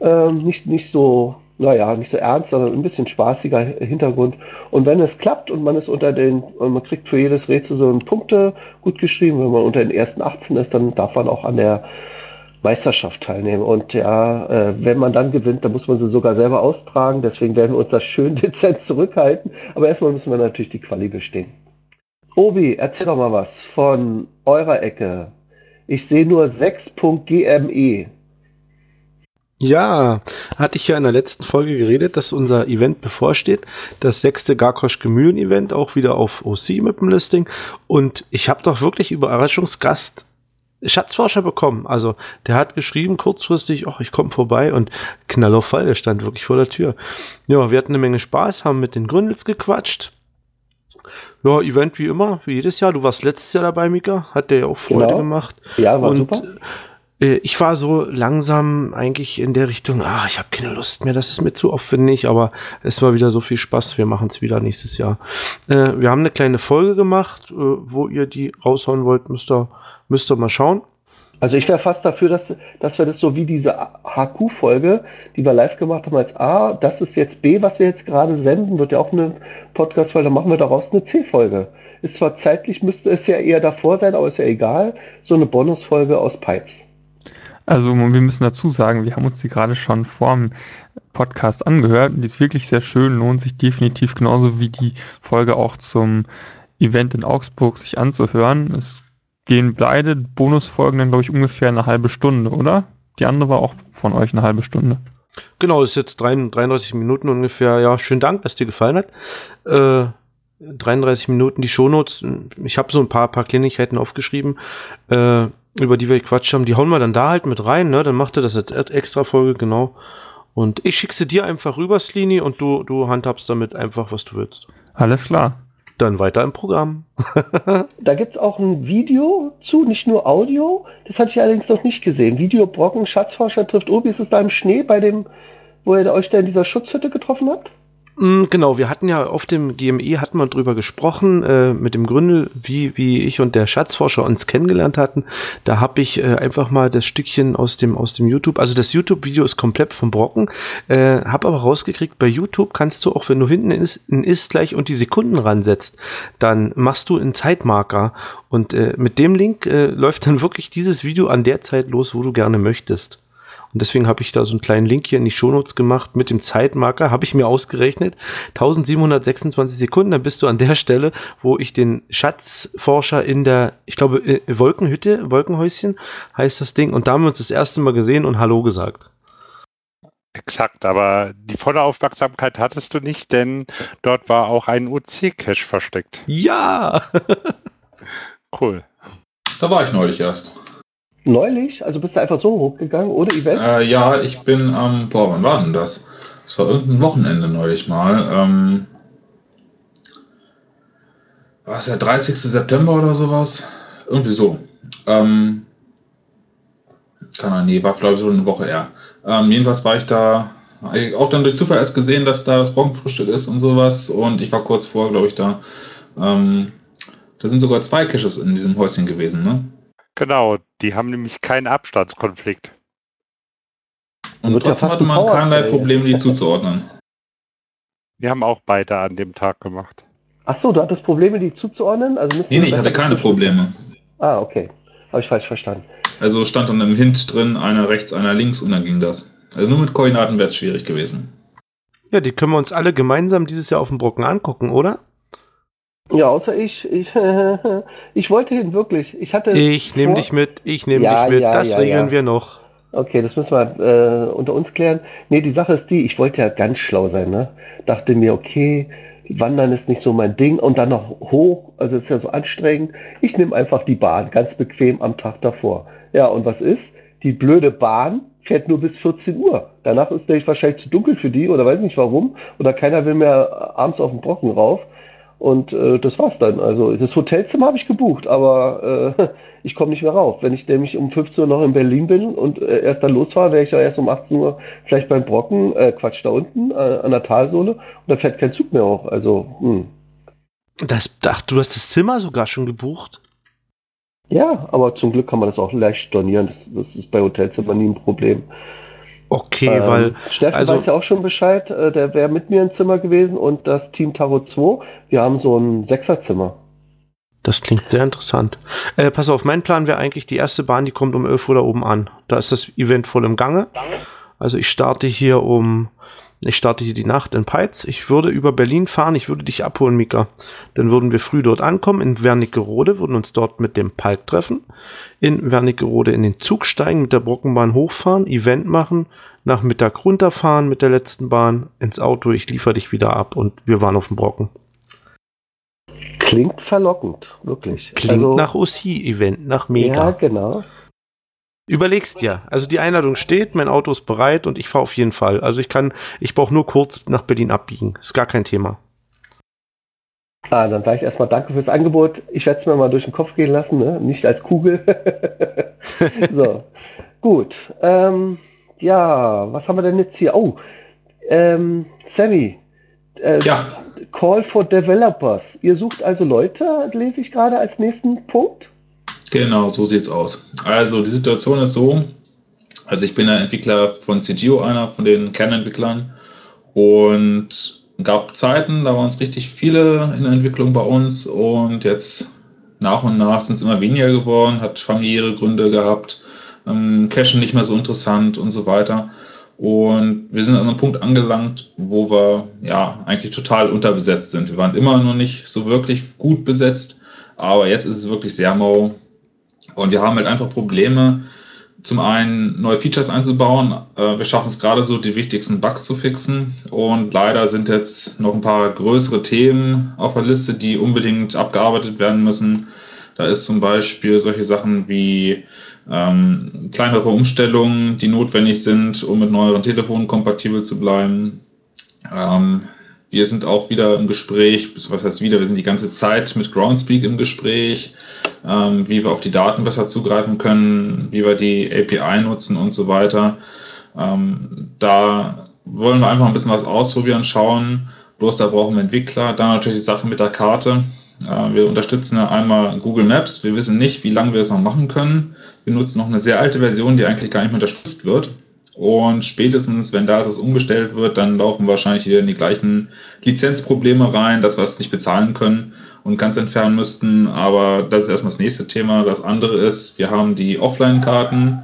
Ähm, nicht, nicht so, naja, nicht so ernst, sondern ein bisschen spaßiger Hintergrund. Und wenn es klappt und man ist unter den, man kriegt für jedes Rätsel so einen Punkte gut geschrieben, wenn man unter den ersten 18 ist, dann darf man auch an der Meisterschaft teilnehmen. Und ja, äh, wenn man dann gewinnt, dann muss man sie sogar selber austragen. Deswegen werden wir uns das schön dezent zurückhalten. Aber erstmal müssen wir natürlich die Quali bestehen. Obi, erzähl doch mal was von eurer Ecke. Ich sehe nur 6.gme. Ja, hatte ich ja in der letzten Folge geredet, dass unser Event bevorsteht. Das sechste Garkosch Gemühlen Event, auch wieder auf OC mit dem Listing. Und ich habe doch wirklich Überraschungsgast Schatzforscher bekommen. Also der hat geschrieben kurzfristig, ach, ich komme vorbei und knall auf Fall, der stand wirklich vor der Tür. Ja, wir hatten eine Menge Spaß, haben mit den Gründels gequatscht. Ja, Event wie immer, wie jedes Jahr. Du warst letztes Jahr dabei, Mika. Hat der ja auch Freude Genau. gemacht. Ja, war und, super. Äh, ich war so langsam eigentlich in der Richtung, ah, ich habe keine Lust mehr, das ist mir zu aufwendig, aber es war wieder so viel Spaß, wir machen es wieder nächstes Jahr. Äh, wir haben eine kleine Folge gemacht, äh, wo ihr die raushauen wollt, müsst ihr, müsst ihr mal schauen. Also ich wäre fast dafür, dass, dass wir das so wie diese HQ-Folge, die wir live gemacht haben als A, das ist jetzt B, was wir jetzt gerade senden, wird ja auch eine Podcast-Folge, dann machen wir daraus eine C-Folge. Ist zwar zeitlich, müsste es ja eher davor sein, aber ist ja egal. So eine Bonusfolge aus Peitz. Also wir müssen dazu sagen, wir haben uns die gerade schon vorm Podcast angehört die ist wirklich sehr schön, lohnt sich definitiv genauso wie die Folge auch zum Event in Augsburg sich anzuhören. Es gehen beide Bonusfolgen dann, glaube ich, ungefähr eine halbe Stunde, oder? Die andere war auch von euch eine halbe Stunde. Genau, ist jetzt 33 Minuten ungefähr. Ja, schönen Dank, dass dir gefallen hat. Äh, 33 Minuten die Shownotes. Ich habe so ein paar, paar Kleinigkeiten aufgeschrieben, äh, über die wir gequatscht haben. Die hauen wir dann da halt mit rein, ne? Dann macht ihr das als extra Folge, genau. Und ich schicke sie dir einfach rüber, Slini, und du, du handhabst damit einfach, was du willst. Alles klar. Dann weiter im Programm. Da gibt es auch ein Video zu, nicht nur Audio. Das hatte ich allerdings noch nicht gesehen. Video Brocken, Schatzforscher trifft Obi. Ist es da im Schnee bei dem, wo ihr euch da in dieser Schutzhütte getroffen habt? Mm, Genau, wir hatten ja auf dem GME hatten wir drüber gesprochen äh, mit dem Gründel, wie wie ich und der Schatzforscher uns kennengelernt hatten. Da habe ich äh, einfach mal das Stückchen aus dem aus dem YouTube, also das YouTube-Video ist komplett vom Brocken, äh, habe aber rausgekriegt, bei YouTube kannst du auch, wenn du hinten ist, ein ist gleich und die Sekunden ransetzt, dann machst du einen Zeitmarker und äh, mit dem Link äh, läuft dann wirklich dieses Video an der Zeit los, wo du gerne möchtest. Und deswegen habe ich da so einen kleinen Link hier in die Shownotes gemacht mit dem Zeitmarker, habe ich mir ausgerechnet. 1726 Sekunden, dann bist du an der Stelle, wo ich den Schatzforscher in der, ich glaube, äh, Wolkenhütte, Wolkenhäuschen heißt das Ding. Und da haben wir uns das erste Mal gesehen und Hallo gesagt. Exakt, aber die volle Aufmerksamkeit hattest du nicht, denn dort war auch ein UC-Cache versteckt. Ja! cool. Da war ich neulich erst. Neulich? Also bist du einfach so hochgegangen, ohne Event? Äh, ja, ich bin am, ähm, boah, wann war denn das? Das war irgendein Wochenende neulich mal. Ähm, war es der 30. September oder sowas? Irgendwie so. Ähm, kann er, nee, war glaube ich so eine Woche eher. Ähm, jedenfalls war ich da, auch dann durch Zufall erst gesehen, dass da das Brockenfrühstück ist und sowas. Und ich war kurz vor, glaube ich, da. Ähm, da sind sogar zwei Caches in diesem Häuschen gewesen, ne? Genau, die haben nämlich keinen Abstandskonflikt. Und trotzdem hatte man keinerlei Probleme, die zuzuordnen. Wir haben auch beide an dem Tag gemacht. Achso, du hattest Probleme, die zuzuordnen? Also nee, nee, ich hatte keine Probleme. Ah, okay. Habe ich falsch verstanden. Also stand dann im Hint drin, einer rechts, einer links und dann ging das. Also nur mit Koordinaten wäre es schwierig gewesen. Ja, die können wir uns alle gemeinsam dieses Jahr auf dem Brocken angucken, oder? Ja, außer ich. Ich, ich wollte hin, wirklich. Ich hatte. Ich nehme dich mit, ich nehme ja, dich mit. Ja, das ja, regeln wir noch. Okay, das müssen wir äh, unter uns klären. Nee, die Sache ist die, ich wollte ja ganz schlau sein, ne? Dachte mir, okay, Wandern ist nicht so mein Ding und dann noch hoch, also ist ja so anstrengend. Ich nehme einfach die Bahn, ganz bequem am Tag davor. Ja, und was ist? Die blöde Bahn fährt nur bis 14 Uhr. Danach ist es wahrscheinlich zu dunkel für die oder weiß nicht warum. Oder keiner will mehr abends auf den Brocken rauf. Und äh, das war's dann. Also das Hotelzimmer habe ich gebucht, aber äh, ich komme nicht mehr rauf. Wenn ich nämlich um 15 Uhr noch in Berlin bin und äh, erst dann losfahre, wäre ich ja erst um 18 Uhr vielleicht beim Brocken, äh, Quatsch, da unten äh, an der Talsohle und dann fährt kein Zug mehr hoch. Also, hm. Das, ach, du hast das Zimmer sogar schon gebucht? Ja, aber zum Glück kann man das auch leicht stornieren. Das, das ist bei Hotelzimmer nie ein Problem. Okay, ähm, weil. Steffen also, weiß ja auch schon Bescheid, äh, der wäre mit mir im Zimmer gewesen und das Team Tarot 2, wir haben so ein Sechserzimmer. Das klingt sehr interessant. Äh, pass auf, mein Plan wäre eigentlich die erste Bahn, die kommt um 11 Uhr da oben an. Da ist das Event voll im Gange. Also ich starte hier um ich starte hier die Nacht in Peitz. Ich würde über Berlin fahren. Ich würde dich abholen, Mika. Dann würden wir früh dort ankommen in Wernigerode, würden uns dort mit dem Palk treffen. In Wernigerode in den Zug steigen, mit der Brockenbahn hochfahren, Event machen, nach Mittag runterfahren mit der letzten Bahn ins Auto. Ich liefere dich wieder ab und wir waren auf dem Brocken. Klingt verlockend, wirklich. Klingt also, nach OC-Event, nach Mega. Ja, genau. Überlegst ja. Also die Einladung steht, mein Auto ist bereit und ich fahre auf jeden Fall. Also ich kann, ich brauche nur kurz nach Berlin abbiegen. Ist gar kein Thema. Ah, dann sage ich erstmal danke fürs Angebot. Ich werde es mir mal durch den Kopf gehen lassen, ne? nicht als Kugel. so, gut. Ähm, ja, was haben wir denn jetzt hier? Oh, ähm, Sammy. Äh, ja. Call for Developers. Ihr sucht also Leute, lese ich gerade als nächsten Punkt. Genau, so sieht's aus. Also die Situation ist so, also ich bin der Entwickler von CGO, einer von den Kernentwicklern und gab Zeiten, da waren es richtig viele in der Entwicklung bei uns und jetzt nach und nach sind es immer weniger geworden, hat familiäre Gründe gehabt, ähm, Cachen nicht mehr so interessant und so weiter. Und wir sind an einem Punkt angelangt, wo wir ja eigentlich total unterbesetzt sind. Wir waren immer noch nicht so wirklich gut besetzt, aber jetzt ist es wirklich sehr mau. Und wir haben halt einfach Probleme, zum einen neue Features einzubauen. Äh, wir schaffen es gerade so, die wichtigsten Bugs zu fixen. Und leider sind jetzt noch ein paar größere Themen auf der Liste, die unbedingt abgearbeitet werden müssen. Da ist zum Beispiel solche Sachen wie ähm, kleinere Umstellungen, die notwendig sind, um mit neueren Telefonen kompatibel zu bleiben. Ähm, wir sind auch wieder im Gespräch, was heißt wieder, wir sind die ganze Zeit mit Groundspeak im Gespräch, ähm, wie wir auf die Daten besser zugreifen können, wie wir die API nutzen und so weiter. Ähm, da wollen wir einfach ein bisschen was ausprobieren, schauen. Bloß da brauchen wir Entwickler. Dann natürlich die Sache mit der Karte. Äh, wir unterstützen ja einmal Google Maps. Wir wissen nicht, wie lange wir es noch machen können. Wir nutzen noch eine sehr alte Version, die eigentlich gar nicht mehr unterstützt wird. Und spätestens, wenn da es umgestellt wird, dann laufen wahrscheinlich wieder in die gleichen Lizenzprobleme rein, dass wir es nicht bezahlen können und ganz entfernen müssten. Aber das ist erstmal das nächste Thema. Das andere ist, wir haben die Offline-Karten.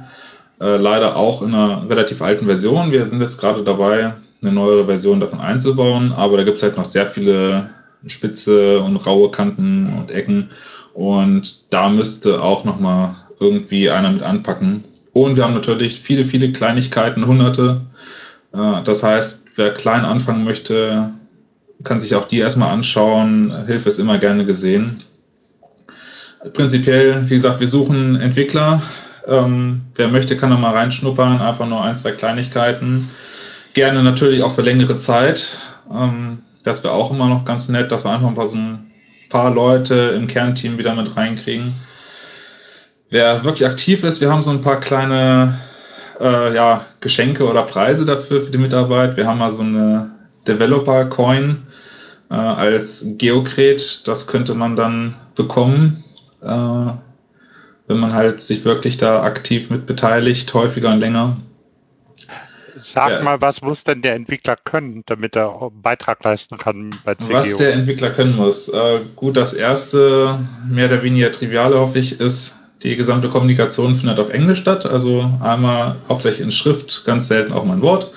Äh, leider auch in einer relativ alten Version. Wir sind jetzt gerade dabei, eine neuere Version davon einzubauen, aber da gibt es halt noch sehr viele spitze und raue Kanten und Ecken und da müsste auch nochmal irgendwie einer mit anpacken. Und wir haben natürlich viele, viele Kleinigkeiten, hunderte. Äh, das heißt, wer klein anfangen möchte, kann sich auch die erstmal anschauen. Hilfe ist immer gerne gesehen. Prinzipiell, wie gesagt, wir suchen Entwickler. Ähm, wer möchte, kann da mal reinschnuppern. Einfach nur ein, zwei Kleinigkeiten. Gerne natürlich auch für längere Zeit. Ähm, das wäre auch immer noch ganz nett, dass wir einfach mal so ein paar Leute im Kernteam wieder mit reinkriegen. Wer wirklich aktiv ist, wir haben so ein paar kleine äh, ja, Geschenke oder Preise dafür für die Mitarbeit. Wir haben mal so eine Developer-Coin äh, als Geokret. Das könnte man dann bekommen, äh, wenn man halt sich wirklich da aktiv mit beteiligt, häufiger und länger. Sag ja. mal, was muss denn der Entwickler können, damit er einen Beitrag leisten kann bei CGO? Was der Entwickler können muss. Äh, gut, das erste, mehr oder weniger triviale, hoffe ich, ist, die gesamte Kommunikation findet auf Englisch statt. Also einmal hauptsächlich in Schrift, ganz selten auch mal ein Wort.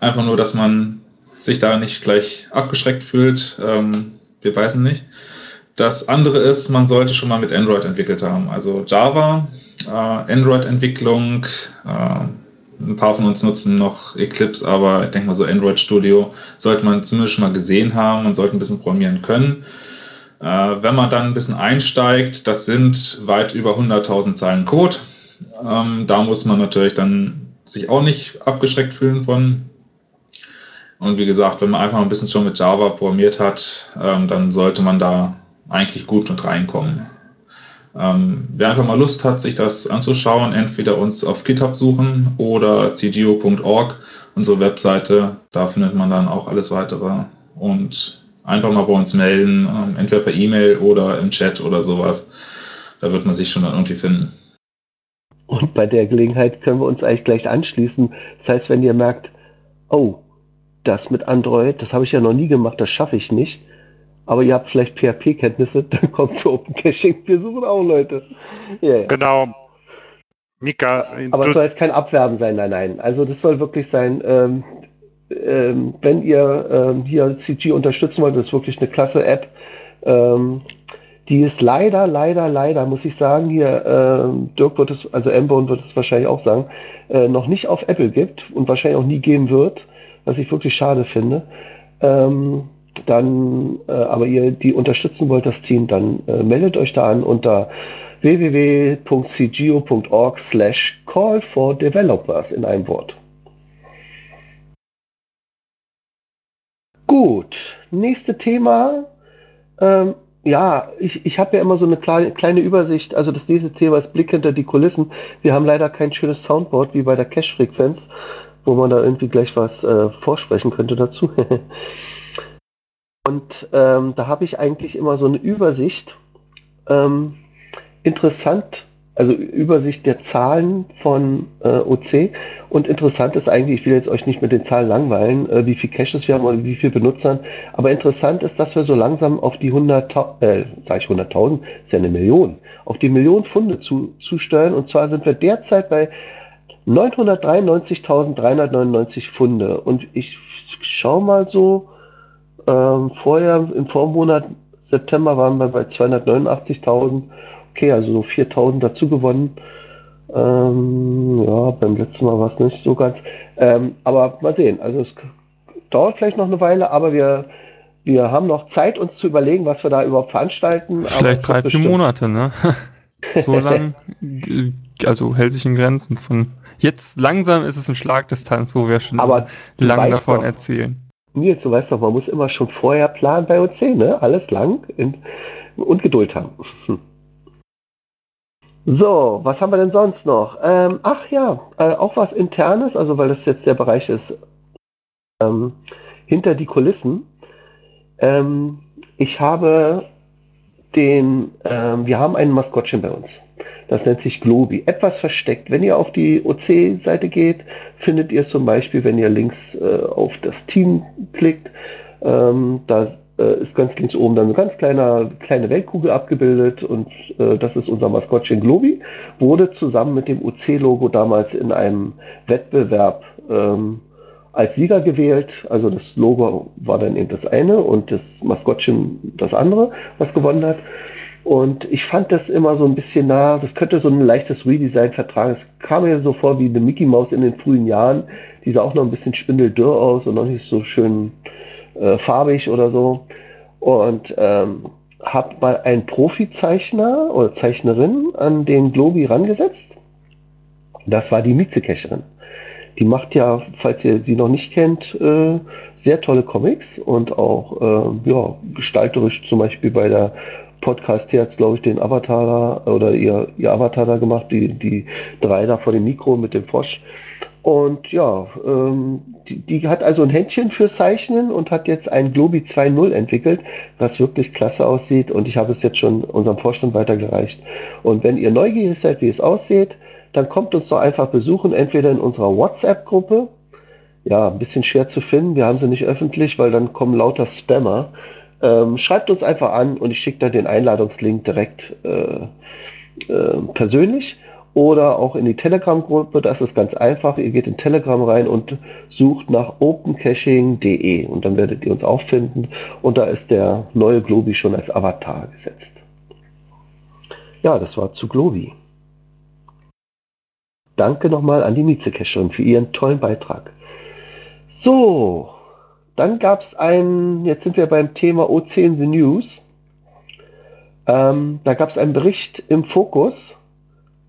Einfach nur, dass man sich da nicht gleich abgeschreckt fühlt. Ähm, wir beißen nicht. Das andere ist, man sollte schon mal mit Android entwickelt haben. Also Java, äh, Android-Entwicklung, äh, ein paar von uns nutzen noch Eclipse, aber ich denke mal so Android Studio sollte man zumindest schon mal gesehen haben und sollte ein bisschen programmieren können. Äh, wenn man dann ein bisschen einsteigt, das sind weit über 100.000 Zeilen Code. Ähm, da muss man natürlich dann sich auch nicht abgeschreckt fühlen von. Und wie gesagt, wenn man einfach ein bisschen schon mit Java programmiert hat, ähm, dann sollte man da eigentlich gut mit reinkommen. Ähm, wer einfach mal Lust hat, sich das anzuschauen, entweder uns auf GitHub suchen oder cgo.org, unsere Webseite. Da findet man dann auch alles weitere. Und einfach mal bei uns melden, ähm, entweder per E-Mail oder im Chat oder sowas. Da wird man sich schon dann irgendwie finden. Und bei der Gelegenheit können wir uns eigentlich gleich anschließen. Das heißt, wenn ihr merkt, oh, das mit Android, das habe ich ja noch nie gemacht, das schaffe ich nicht, aber ihr habt vielleicht PHP-Kenntnisse, dann kommt zu Open Caching. Wir suchen auch Leute. Yeah. Genau. Mika. Aber es soll jetzt kein Abwerben sein, nein, nein. Also das soll wirklich sein, ähm, ähm, wenn ihr ähm, hier CG unterstützen wollt, das ist wirklich eine klasse App. Ähm, die ist leider, leider, leider, muss ich sagen, hier, ähm, Dirk wird es, also Embone wird es wahrscheinlich auch sagen, äh, noch nicht auf Apple gibt und wahrscheinlich auch nie geben wird, was ich wirklich schade finde. Ähm, dann äh, aber ihr die unterstützen wollt, das Team, dann äh, meldet euch da an unter www.cgo.org slash call for developers in einem Wort. Gut, nächste Thema. Ähm, ja, ich, ich habe ja immer so eine kleine, kleine Übersicht. Also das nächste Thema ist Blick hinter die Kulissen. Wir haben leider kein schönes Soundboard wie bei der Cache-Frequenz, wo man da irgendwie gleich was äh, vorsprechen könnte dazu. Und ähm, da habe ich eigentlich immer so eine Übersicht. Ähm, interessant, also Übersicht der Zahlen von äh, OC. Und interessant ist eigentlich, ich will jetzt euch nicht mit den Zahlen langweilen, äh, wie viel Caches wir haben oder wie viel Benutzern. Aber interessant ist, dass wir so langsam auf die 100.000, äh, sage ich 100.000, ist ja eine Million, auf die Million Funde zu, zusteuern. Und zwar sind wir derzeit bei 993.399 Funde. Und ich schaue mal so, ähm, vorher, im Vormonat September waren wir bei 289.000. Okay, also so 4.000 dazu gewonnen. Ähm, ja, beim letzten Mal war es nicht so ganz. Ähm, aber mal sehen. Also es dauert vielleicht noch eine Weile, aber wir, wir haben noch Zeit, uns zu überlegen, was wir da überhaupt veranstalten. Vielleicht drei, vier Monate, ne? so lang, also hält sich in Grenzen von. Jetzt langsam ist es ein Schlagdistanz, wo wir schon aber lange davon doch, erzählen. Nils, du weißt doch, man muss immer schon vorher planen bei OC, ne? Alles lang und Geduld haben. So, was haben wir denn sonst noch? Ähm, ach ja, äh, auch was Internes, also weil das jetzt der Bereich ist, ähm, hinter die Kulissen. Ähm, ich habe den, ähm, wir haben ein Maskottchen bei uns. Das nennt sich Globi. Etwas versteckt. Wenn ihr auf die OC-Seite geht, findet ihr zum Beispiel, wenn ihr links äh, auf das Team klickt, ähm, da äh, ist ganz links oben dann eine ganz kleine, kleine Weltkugel abgebildet und äh, das ist unser Maskottchen Globi. Wurde zusammen mit dem UC-Logo damals in einem Wettbewerb ähm, als Sieger gewählt. Also das Logo war dann eben das eine und das Maskottchen das andere, was gewonnen hat. Und ich fand das immer so ein bisschen nah, das könnte so ein leichtes Redesign vertragen. Es kam mir so vor wie eine Mickey Mouse in den frühen Jahren. Die sah auch noch ein bisschen spindeldürr aus und noch nicht so schön äh, farbig oder so. Und ähm, habe mal einen Profizeichner oder Zeichnerin an den Globi rangesetzt. Das war die Mietzekecherin. Die macht ja, falls ihr sie noch nicht kennt, äh, sehr tolle Comics und auch äh, ja, gestalterisch zum Beispiel bei der Podcast hier hat glaube ich, den Avatar oder ihr, ihr Avatar da gemacht, die, die drei da vor dem Mikro mit dem Frosch. Und ja, ähm, die, die, hat also ein Händchen fürs Zeichnen und hat jetzt ein Globi 2.0 entwickelt, was wirklich klasse aussieht. Und ich habe es jetzt schon unserem Vorstand weitergereicht. Und wenn ihr neugierig seid, wie es aussieht, dann kommt uns doch einfach besuchen, entweder in unserer WhatsApp-Gruppe. Ja, ein bisschen schwer zu finden. Wir haben sie nicht öffentlich, weil dann kommen lauter Spammer. Ähm, schreibt uns einfach an und ich schicke dann den Einladungslink direkt äh, äh, persönlich oder auch in die Telegram-Gruppe. Das ist ganz einfach. Ihr geht in Telegram rein und sucht nach opencaching.de und dann werdet ihr uns auch finden. Und da ist der neue Globi schon als Avatar gesetzt. Ja, das war zu Globi. Danke nochmal an die Mietzecacherin für ihren tollen Beitrag. So, dann gab es einen, jetzt sind wir beim Thema OC in the News. Ähm, da gab es einen Bericht im Fokus,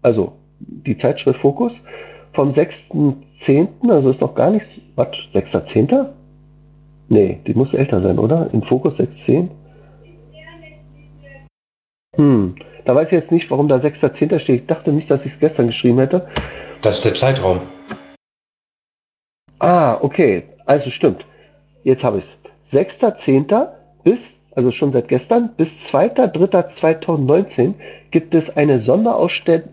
also die Zeitschrift Fokus, vom 6.10., also ist noch gar nichts, was, 6.10.? Nee, die muss älter sein, oder? Im Fokus 6.10? Hm, da weiß ich jetzt nicht, warum da 6.10. steht. Ich dachte nicht, dass ich es gestern geschrieben hätte. Das ist der Zeitraum. Ah, okay. Also stimmt. Jetzt habe ich es. 6.10. bis, also schon seit gestern, bis 2.3.2019 gibt es eine Sonderausstellung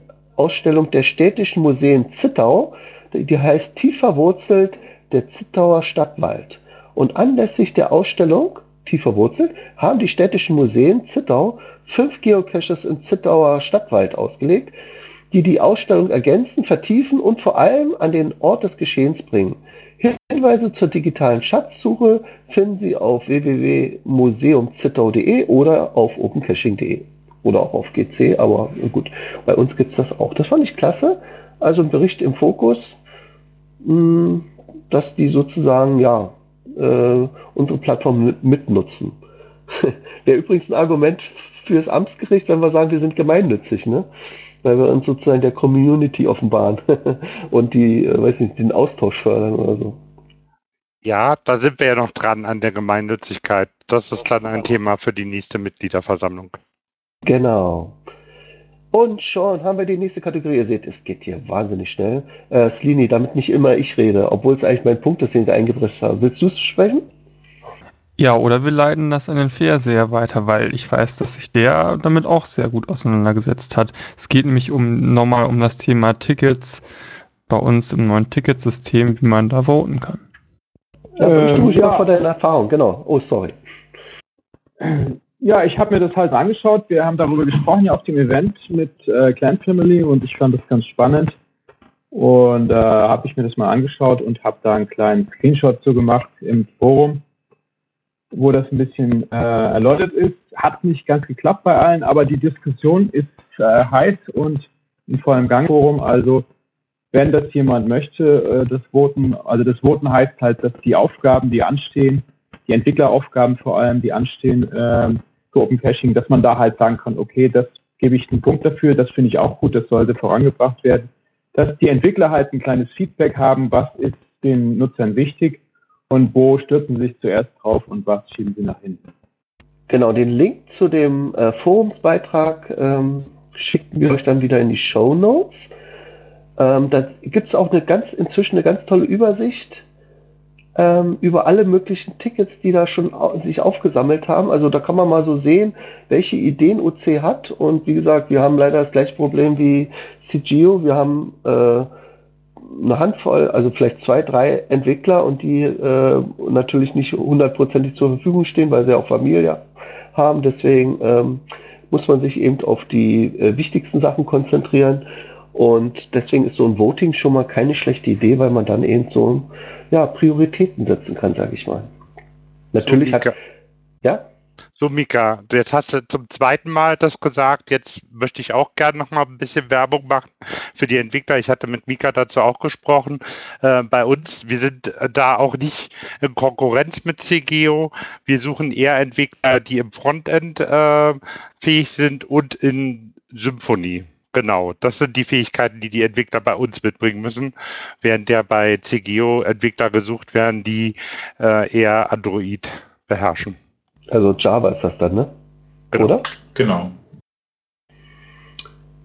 der städtischen Museen Zittau, die heißt Tief verwurzelt der Zittauer Stadtwald. Und anlässlich der Ausstellung Tief verwurzelt haben die städtischen Museen Zittau fünf Geocaches im Zittauer Stadtwald ausgelegt, die die Ausstellung ergänzen, vertiefen und vor allem an den Ort des Geschehens bringen. Hinweise zur digitalen Schatzsuche finden Sie auf www.museumzittau.de oder auf opencaching.de oder auch auf GC, aber gut, bei uns gibt es das auch. Das fand ich klasse. Also ein Bericht im Fokus, hm, dass die sozusagen ja äh, unsere Plattform mitnutzen. Wäre übrigens ein Argument fürs Amtsgericht, wenn wir sagen, wir sind gemeinnützig, ne? Weil wir uns sozusagen der Community offenbaren und die, äh, weiß nicht, den Austausch fördern oder so. Ja, da sind wir ja noch dran an der Gemeinnützigkeit. Das ist dann ein Thema für die nächste Mitgliederversammlung. Genau. Und schon haben wir die nächste Kategorie. Ihr seht, es geht hier wahnsinnig schnell. Äh, Slini, damit nicht immer ich rede, obwohl es eigentlich mein Punkt ist, den ich da eingebracht habe. Willst du es sprechen? Ja, oder wir leiten das an den Fairseher weiter, weil ich weiß, dass sich der damit auch sehr gut auseinandergesetzt hat. Es geht nämlich um nochmal um das Thema Tickets bei uns im neuen Ticketsystem, wie man da voten kann. Ja, ähm, du ja. von deiner Erfahrung, genau. Oh, sorry. Ja, ich habe mir das halt angeschaut. Wir haben darüber gesprochen ja auf dem Event mit äh, Clan Family und ich fand das ganz spannend. Und äh, habe ich mir das mal angeschaut und habe da einen kleinen Screenshot zu gemacht im Forum wo das ein bisschen äh, erläutert ist. Hat nicht ganz geklappt bei allen, aber die Diskussion ist äh, heiß und in vollem Gang Forum. Also wenn das jemand möchte, äh, das Voten, also das Voten heißt halt, dass die Aufgaben, die anstehen, die Entwickleraufgaben vor allem, die anstehen äh, für Open Caching, dass man da halt sagen kann, okay, das gebe ich einen Punkt dafür, das finde ich auch gut, das sollte vorangebracht werden. Dass die Entwickler halt ein kleines Feedback haben, was ist den Nutzern wichtig und wo stürzen Sie sich zuerst drauf und was schieben Sie nach hinten? Genau, den Link zu dem äh, Forumsbeitrag ähm, schicken wir euch dann wieder in die Show Notes. Ähm, da gibt es auch eine ganz, inzwischen eine ganz tolle Übersicht ähm, über alle möglichen Tickets, die da schon sich aufgesammelt haben. Also da kann man mal so sehen, welche Ideen OC hat. Und wie gesagt, wir haben leider das gleiche Problem wie CGO. Wir haben äh, eine Handvoll, also vielleicht zwei, drei Entwickler und die äh, natürlich nicht hundertprozentig zur Verfügung stehen, weil sie auch Familie haben. Deswegen ähm, muss man sich eben auf die äh, wichtigsten Sachen konzentrieren. Und deswegen ist so ein Voting schon mal keine schlechte Idee, weil man dann eben so ja, Prioritäten setzen kann, sage ich mal. Natürlich so, hat. Ja? So, Mika, jetzt hast du zum zweiten Mal das gesagt. Jetzt möchte ich auch gerne noch mal ein bisschen Werbung machen für die Entwickler. Ich hatte mit Mika dazu auch gesprochen. Äh, bei uns, wir sind da auch nicht in Konkurrenz mit CGO. Wir suchen eher Entwickler, die im Frontend äh, fähig sind und in Symphony. Genau, das sind die Fähigkeiten, die die Entwickler bei uns mitbringen müssen, während der bei CGO Entwickler gesucht werden, die äh, eher Android beherrschen. Also Java ist das dann, ne? Genau. Oder? Genau.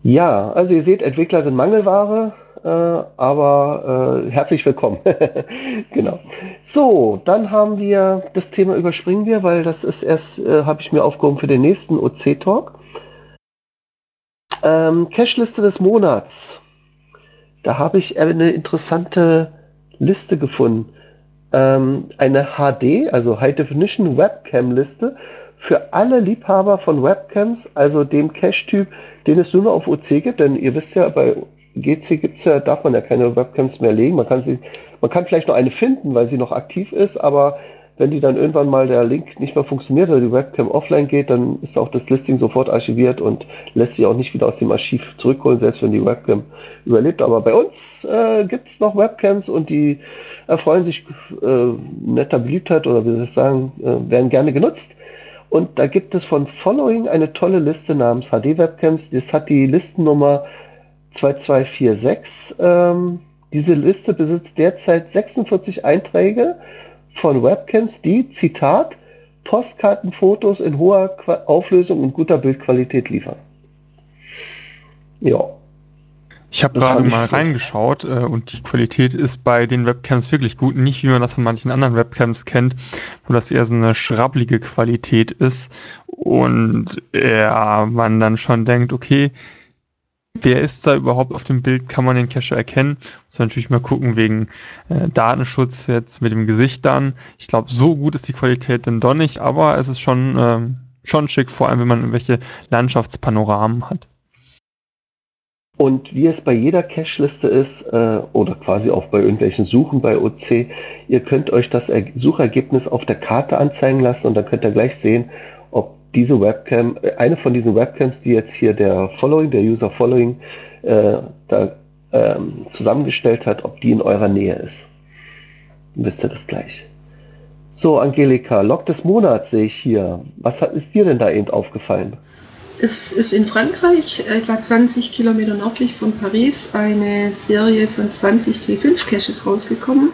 Ja, also ihr seht, Entwickler sind Mangelware, äh, aber äh, herzlich willkommen. genau. So, dann haben wir das Thema überspringen wir, weil das ist erst, äh, habe ich mir aufgehoben für den nächsten OC-Talk. Ähm, Cache-Liste des Monats. Da habe ich eine interessante Liste gefunden. Ähm, eine HD, also High Definition Webcam-Liste für alle Liebhaber von Webcams, also dem Cache-Typ, den es nur noch auf OC gibt, denn ihr wisst ja, bei GC gibt's ja, darf man ja keine Webcams mehr legen. Man kann sie, man kann vielleicht noch eine finden, weil sie noch aktiv ist, aber wenn die dann irgendwann mal der Link nicht mehr funktioniert oder die Webcam offline geht, dann ist auch das Listing sofort archiviert und lässt sich auch nicht wieder aus dem Archiv zurückholen, selbst wenn die Webcam überlebt. Aber bei uns äh, gibt es noch Webcams und die erfreuen sich äh, netter Beliebtheit oder wie soll ich sagen, äh, werden gerne genutzt. Und da gibt es von Following eine tolle Liste namens HD Webcams. Das hat die Listennummer 2246. Ähm, diese Liste besitzt derzeit 46 Einträge von Webcams, die, Zitat, Postkartenfotos in hoher Auflösung und guter Bildqualität liefern. Ja. Ich habe gerade mal gut. reingeschaut äh, und die Qualität ist bei den Webcams wirklich gut. Nicht wie man das von manchen anderen Webcams kennt, wo das eher so eine schrabbelige Qualität ist und ja, man dann schon denkt, okay, wer ist da überhaupt auf dem Bild? Kann man den Cacher erkennen? Muss man natürlich mal gucken wegen äh, Datenschutz jetzt mit dem Gesicht dann. Ich glaube, so gut ist die Qualität dann doch nicht, aber es ist schon, ähm, schon schick, vor allem wenn man irgendwelche Landschaftspanoramen hat. Und wie es bei jeder Cache-Liste ist, äh, oder quasi auch bei irgendwelchen Suchen bei OC, ihr könnt euch das er Suchergebnis auf der Karte anzeigen lassen und dann könnt ihr gleich sehen, ob diese Webcam, äh, eine von diesen Webcams, die jetzt hier der Following, der User Following, äh, da ähm, zusammengestellt hat, ob die in eurer Nähe ist. Dann wisst ihr das gleich. So, Angelika, Log des Monats sehe ich hier. Was hat, ist dir denn da eben aufgefallen? Es ist in Frankreich, etwa 20 Kilometer nördlich von Paris, eine Serie von 20 T5-Caches rausgekommen.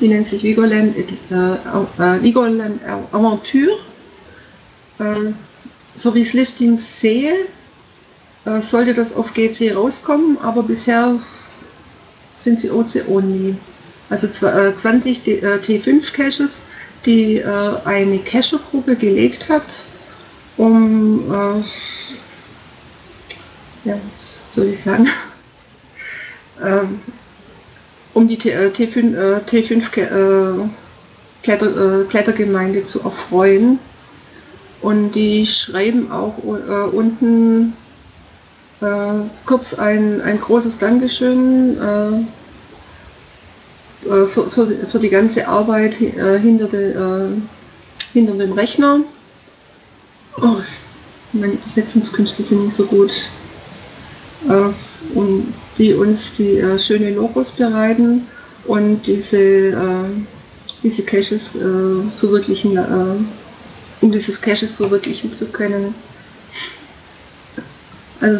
Die nennt sich Vigoland, äh, Vigoland Aventure. Äh, so wie ich das Listing sehe, äh, sollte das auf GC rauskommen, aber bisher sind sie OC-only. Also zwa- äh, 20 D- äh, T5-Caches, die eine Cacher-Gruppe gelegt hat, um, ja, soll ich sagen, ähm, um die T, äh, T5, äh, T5 Ke- äh, Kletter, äh, Klettergemeinde zu erfreuen. Und die schreiben auch äh, unten äh, kurz ein, ein großes Dankeschön äh, äh, für, für, für die ganze Arbeit äh, hinter, de, äh, hinter dem Rechner. Oh, meine Übersetzungskünste sind nicht so gut. Und die uns die äh, schöne Logos bereiten und diese, diese Caches verwirklichen, um diese Caches verwirklichen zu können. Also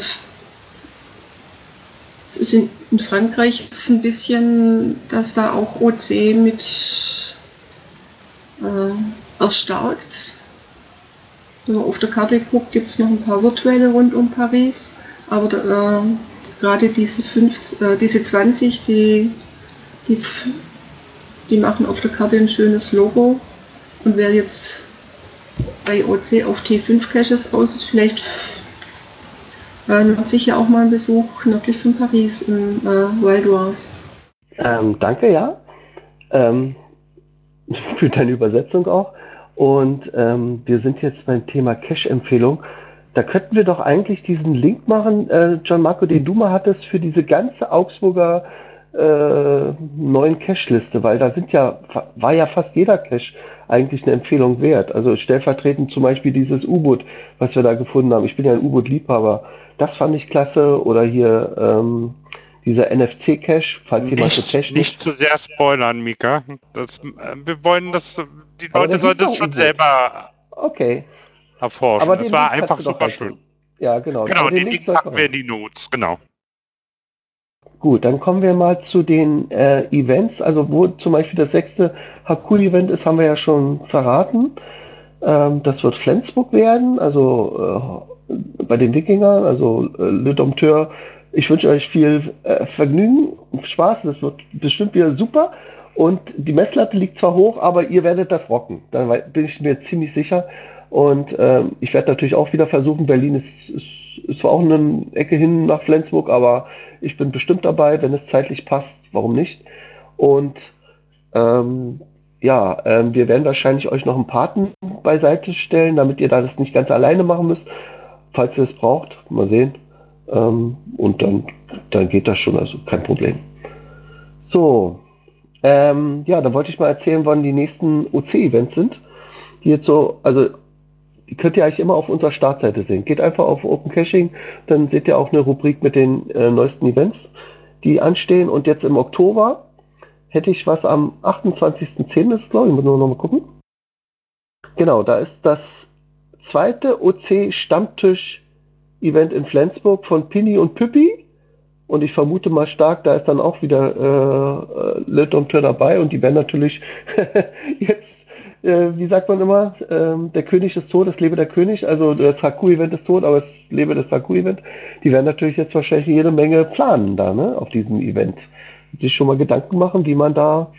es- ist in, in Frankreich ist ein bisschen, dass da auch OC mit äh, erstarkt. Wenn man auf der Karte guckt, gibt es noch ein paar virtuelle rund um Paris, aber äh, gerade diese, 50, äh, diese 20, die, die, die machen auf der Karte ein schönes Logo. Und wer jetzt bei OC auf T5 Caches aus ist, vielleicht äh, lohnt sich ja auch mal ein Besuch nördlich von Paris im äh, Wild Wars. Ähm, danke, ja. Ähm, für deine Übersetzung auch. Und ähm, wir sind jetzt beim Thema Cache-Empfehlung. Da könnten wir doch eigentlich diesen Link machen, äh, John Marco, den du mal hattest, für diese ganze Augsburger äh, neuen Cache-Liste, weil da sind ja, war ja fast jeder Cache eigentlich eine Empfehlung wert. Also stellvertretend zum Beispiel dieses U-Boot, was wir da gefunden haben. Ich bin ja ein U-Boot-Liebhaber. Das fand ich klasse. Oder hier ähm, dieser NFC-Cache, falls jemand so Nicht, Cache nicht zu sehr spoilern, Mika. Das, äh, wir wollen das, die Leute doch es schon selber Okay. erforschen. Aber den war einfach super schön. Ja, genau. Genau, den Link sollten packen wir in die Notes, genau. Gut, dann kommen wir mal zu den äh, Events. Also wo zum Beispiel das sechste Hakul-Event ist, haben wir ja schon verraten. Ähm, das wird Flensburg werden, also äh, bei den Wikingern, also äh, Le Dompteur. Ich wünsche euch viel äh, Vergnügen und Spaß. Das wird bestimmt wieder super. Und die Messlatte liegt zwar hoch, aber ihr werdet das rocken. Da bin ich mir ziemlich sicher. Und ähm, ich werde natürlich auch wieder versuchen, Berlin ist, ist, ist zwar auch eine Ecke hin nach Flensburg, aber ich bin bestimmt dabei, wenn es zeitlich passt, warum nicht? Und ähm, ja, ähm, wir werden wahrscheinlich euch noch einen Paten beiseite stellen, damit ihr da das nicht ganz alleine machen müsst, falls ihr es braucht. Mal sehen. Ähm, und dann, dann geht das schon, also kein Problem. So, ähm, ja, dann wollte ich mal erzählen, wann die nächsten OC-Events sind. Die jetzt so, also die könnt ihr eigentlich immer auf unserer Startseite sehen. Geht einfach auf Open Caching, dann seht ihr auch eine Rubrik mit den äh, neuesten Events, die anstehen. Und jetzt im Oktober hätte ich was am 28.10. ist, glaube ich, muss nur noch mal gucken. Genau, da ist das zweite OC-Stammtisch-Event in Flensburg von Pini und Püppi. Und ich vermute mal stark, da ist dann auch wieder äh, äh, Le Dompteur dabei und die werden natürlich jetzt, äh, wie sagt man immer, ähm, der König ist tot, es lebe der König. Also das Haku-Event ist tot, aber es lebe das Haku-Event. Die werden natürlich jetzt wahrscheinlich jede Menge planen da, ne, auf diesem Event. Sich schon mal Gedanken machen, wie man da,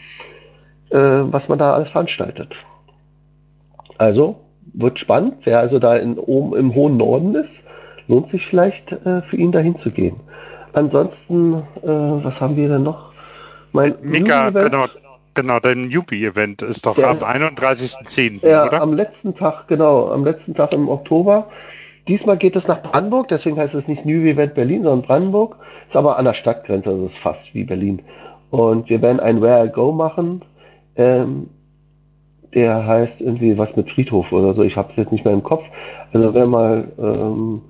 äh, was man da alles veranstaltet. Also wird spannend. Wer also da in, oben im hohen Norden ist, lohnt sich vielleicht äh, für ihn dahin zu gehen. Ansonsten, äh, was haben wir denn noch? Mein Mika, genau, genau, dein Newbie-Event ist doch am ist- 31.10., Ja, oder? am letzten Tag, genau, am letzten Tag im Oktober. Diesmal geht es nach Brandenburg, deswegen heißt es nicht New Event Berlin, sondern Brandenburg. Ist aber an der Stadtgrenze, also ist fast wie Berlin. Und wir werden ein Where I Go machen. Ähm, der heißt irgendwie was mit Friedhof oder so. Ich habe es jetzt nicht mehr im Kopf. Also wer mal, ähm,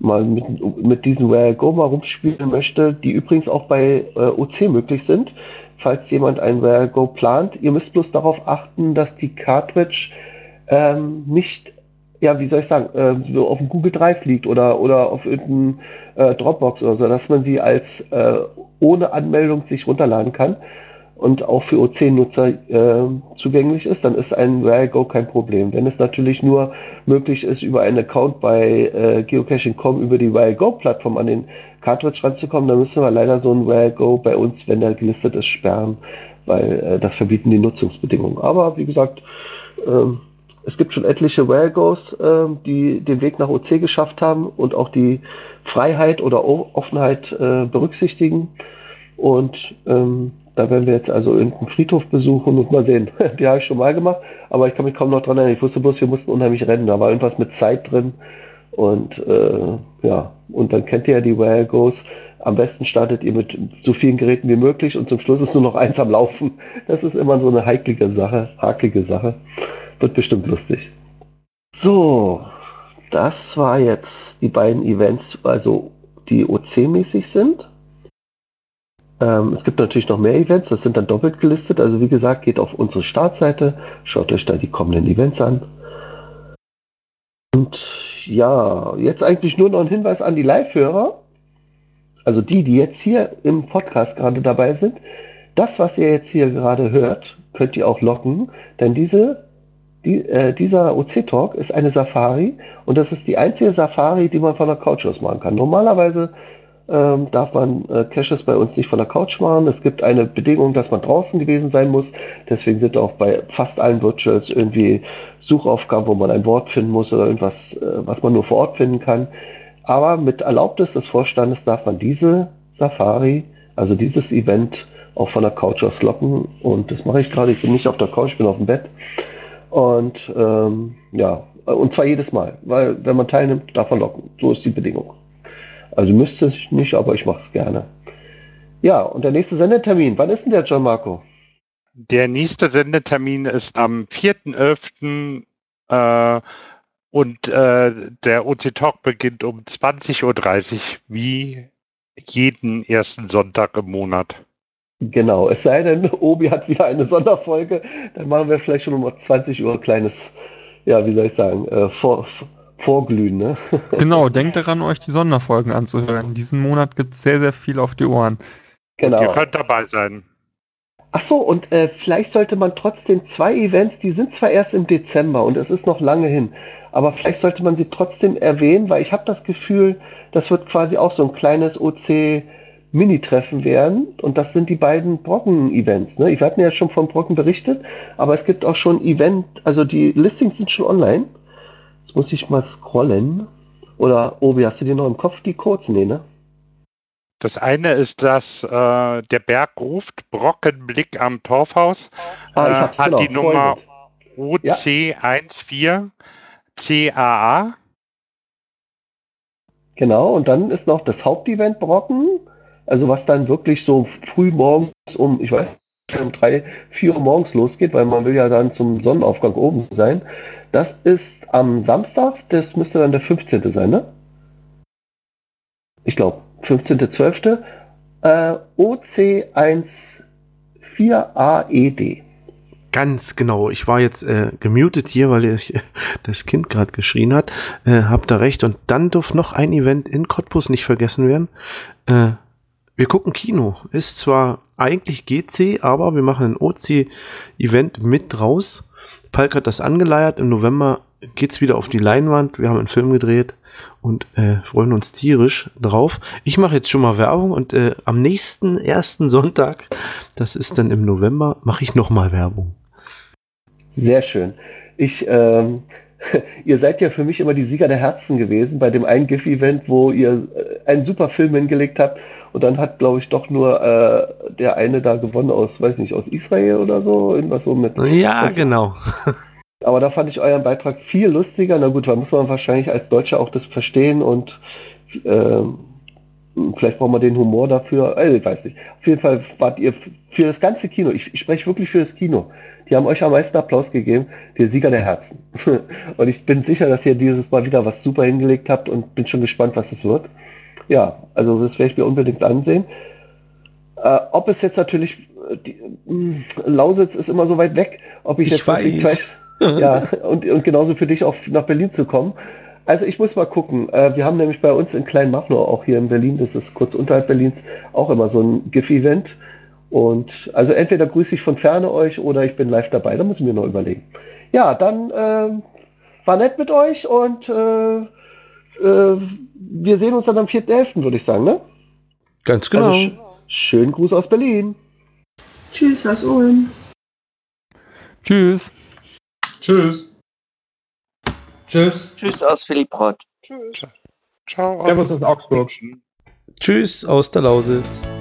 mal mit, mit diesem Where I Go mal rumspielen möchte, die übrigens auch bei äh, OC möglich sind, falls jemand ein Where Go plant. Ihr müsst bloß darauf achten, dass die Cartridge ähm, nicht, ja, wie soll ich sagen, äh, auf dem Google Drive liegt oder, oder auf irgendeinem äh, Dropbox oder so, dass man sie als äh, ohne Anmeldung sich runterladen kann und auch für OC-Nutzer äh, zugänglich ist, dann ist ein Where Go kein Problem. Wenn es natürlich nur möglich ist, über einen Account bei äh, Geocaching.com über die Where Go-Plattform an den Cartridge ranzukommen, dann müssen wir leider so ein Where Go bei uns, wenn der gelistet ist, sperren, weil äh, das verbieten die Nutzungsbedingungen. Aber wie gesagt, ähm, es gibt schon etliche Where Goes, ähm, die den Weg nach OC geschafft haben und auch die Freiheit oder O- Offenheit äh, berücksichtigen. Und ähm, da werden wir jetzt also irgendeinen Friedhof besuchen und mal sehen. Die habe ich schon mal gemacht, aber ich kann mich kaum noch dran erinnern. Ich wusste bloß, wir mussten unheimlich rennen. Da war irgendwas mit Zeit drin. Und äh, ja, und dann kennt ihr ja die Where Goes. Am besten startet ihr mit so vielen Geräten wie möglich und zum Schluss ist nur noch eins am Laufen. Das ist immer so eine heiklige Sache, hakelige Sache. Wird bestimmt lustig. So, das war jetzt die beiden Events, also die OC-mäßig sind. Ähm, es gibt natürlich noch mehr Events, das sind dann doppelt gelistet. Also wie gesagt, geht auf unsere Startseite, schaut euch da die kommenden Events an. Und ja, jetzt eigentlich nur noch ein Hinweis an die Live-Hörer. Also die, die jetzt hier im Podcast gerade dabei sind. Das, was ihr jetzt hier gerade hört, könnt ihr auch locken, denn diese, die, äh, dieser OC-Talk ist eine Safari und das ist die einzige Safari, die man von der Couch aus machen kann. Normalerweise ähm, darf man äh, Caches bei uns nicht von der Couch machen. Es gibt eine Bedingung, dass man draußen gewesen sein muss. Deswegen sind auch bei fast allen Virtuals irgendwie Suchaufgaben, wo man ein Wort finden muss oder irgendwas, äh, was man nur vor Ort finden kann. Aber mit Erlaubnis des Vorstandes darf man diese Safari, also dieses Event, auch von der Couch aus locken. Und das mache ich gerade. Ich bin nicht auf der Couch, ich bin auf dem Bett. Und ähm, ja, und zwar jedes Mal, weil wenn man teilnimmt, darf man locken. So ist die Bedingung. Also müsste ich nicht, aber ich mache es gerne. Ja, und der nächste Sendetermin, wann ist denn der, John Marco? Der nächste Sendetermin ist am 4.11. Äh, und äh, der OC Talk beginnt um 20.30 Uhr, wie jeden ersten Sonntag im Monat. Genau, es sei denn, Obi hat wieder eine Sonderfolge, dann machen wir vielleicht schon um 20 Uhr ein kleines, ja, wie soll ich sagen, äh, vor, vorglühen. Ne? Genau, denkt daran, euch die Sonderfolgen anzuhören. Diesen Monat gibt es sehr, sehr viel auf die Ohren. Genau. Und ihr könnt dabei sein. Ach so, und äh, vielleicht sollte man trotzdem zwei Events, die sind zwar erst im Dezember und es ist noch lange hin, aber vielleicht sollte man sie trotzdem erwähnen, weil ich habe das Gefühl, das wird quasi auch so ein kleines OC Mini-Treffen werden und das sind die beiden Brocken-Events. Ne? Wir hatten ja schon von Brocken berichtet, aber es gibt auch schon Event, also die Listings sind schon online. Jetzt muss ich mal scrollen. Oder, Obi, hast du dir noch im Kopf die Codes? Nee, ne? Das eine ist das, äh, der Berg ruft, Brockenblick am Torfhaus. Ah, ich hab's, äh, hat genau, die Nummer Folgendes. Ja. OC14CAA. Genau, und dann ist noch das Hauptevent Brocken, also was dann wirklich so früh morgens um, ich weiß nicht, um drei, vier Uhr morgens losgeht, weil man will ja dann zum Sonnenaufgang oben sein. Das ist am Samstag, das müsste dann der 15. sein, ne? Ich glaube, 15.12. Äh, OC14AED. Ganz genau. Ich war jetzt äh, gemutet hier, weil ich, das Kind gerade geschrien hat. Äh, hab da recht. Und dann durfte noch ein Event in Cottbus nicht vergessen werden. Äh, wir gucken Kino. Ist zwar eigentlich GC, aber wir machen ein OC-Event mit raus. Palk hat das angeleiert. Im November geht's wieder auf die Leinwand. Wir haben einen Film gedreht und äh, freuen uns tierisch drauf. Ich mache jetzt schon mal Werbung und äh, am nächsten ersten Sonntag, das ist dann im November, mache ich noch mal Werbung. Sehr schön. Ich, ähm, ihr seid ja für mich immer die Sieger der Herzen gewesen bei dem einen GIF-Event, wo ihr äh, einen super Film hingelegt habt und dann hat, glaube ich, doch nur äh, der eine da gewonnen aus, weiß nicht, aus Israel oder so, irgendwas so mit. Ja, was, genau. Aber da fand ich euren Beitrag viel lustiger. Na gut, da muss man wahrscheinlich als Deutscher auch das verstehen und ähm, vielleicht braucht man den Humor dafür. Also, ich weiß nicht. Auf jeden Fall wart ihr für das ganze Kino. Ich, ich spreche wirklich für das Kino. Die haben euch am meisten Applaus gegeben, der Sieger der Herzen. und ich bin sicher, dass ihr dieses Mal wieder was super hingelegt habt und bin schon gespannt, was es wird. Ja, also das werde ich mir unbedingt ansehen. Äh, ob es jetzt natürlich, die, mh, Lausitz ist immer so weit weg, ob ich, Ich jetzt weiß. zwei, ja, und, und genauso für dich auch nach Berlin zu kommen. Also ich muss mal gucken. Äh, wir haben nämlich bei uns in Kleinmachnow, auch hier in Berlin, das ist kurz unterhalb Berlins, auch immer so ein GIF-Event. Und also entweder grüße ich von ferne euch oder ich bin live dabei. Da muss ich mir noch überlegen. Ja, dann äh, war nett mit euch und äh, äh, wir sehen uns dann am 4.11., würde ich sagen, ne? Ganz genau. Also sch schönen Gruß aus Berlin. Tschüss aus Ulm. Tschüss. Tschüss. Tschüss. Tschüss aus Philipp Rott. Ciao. Servus aus Augsburg. Tschüss aus der Lausitz.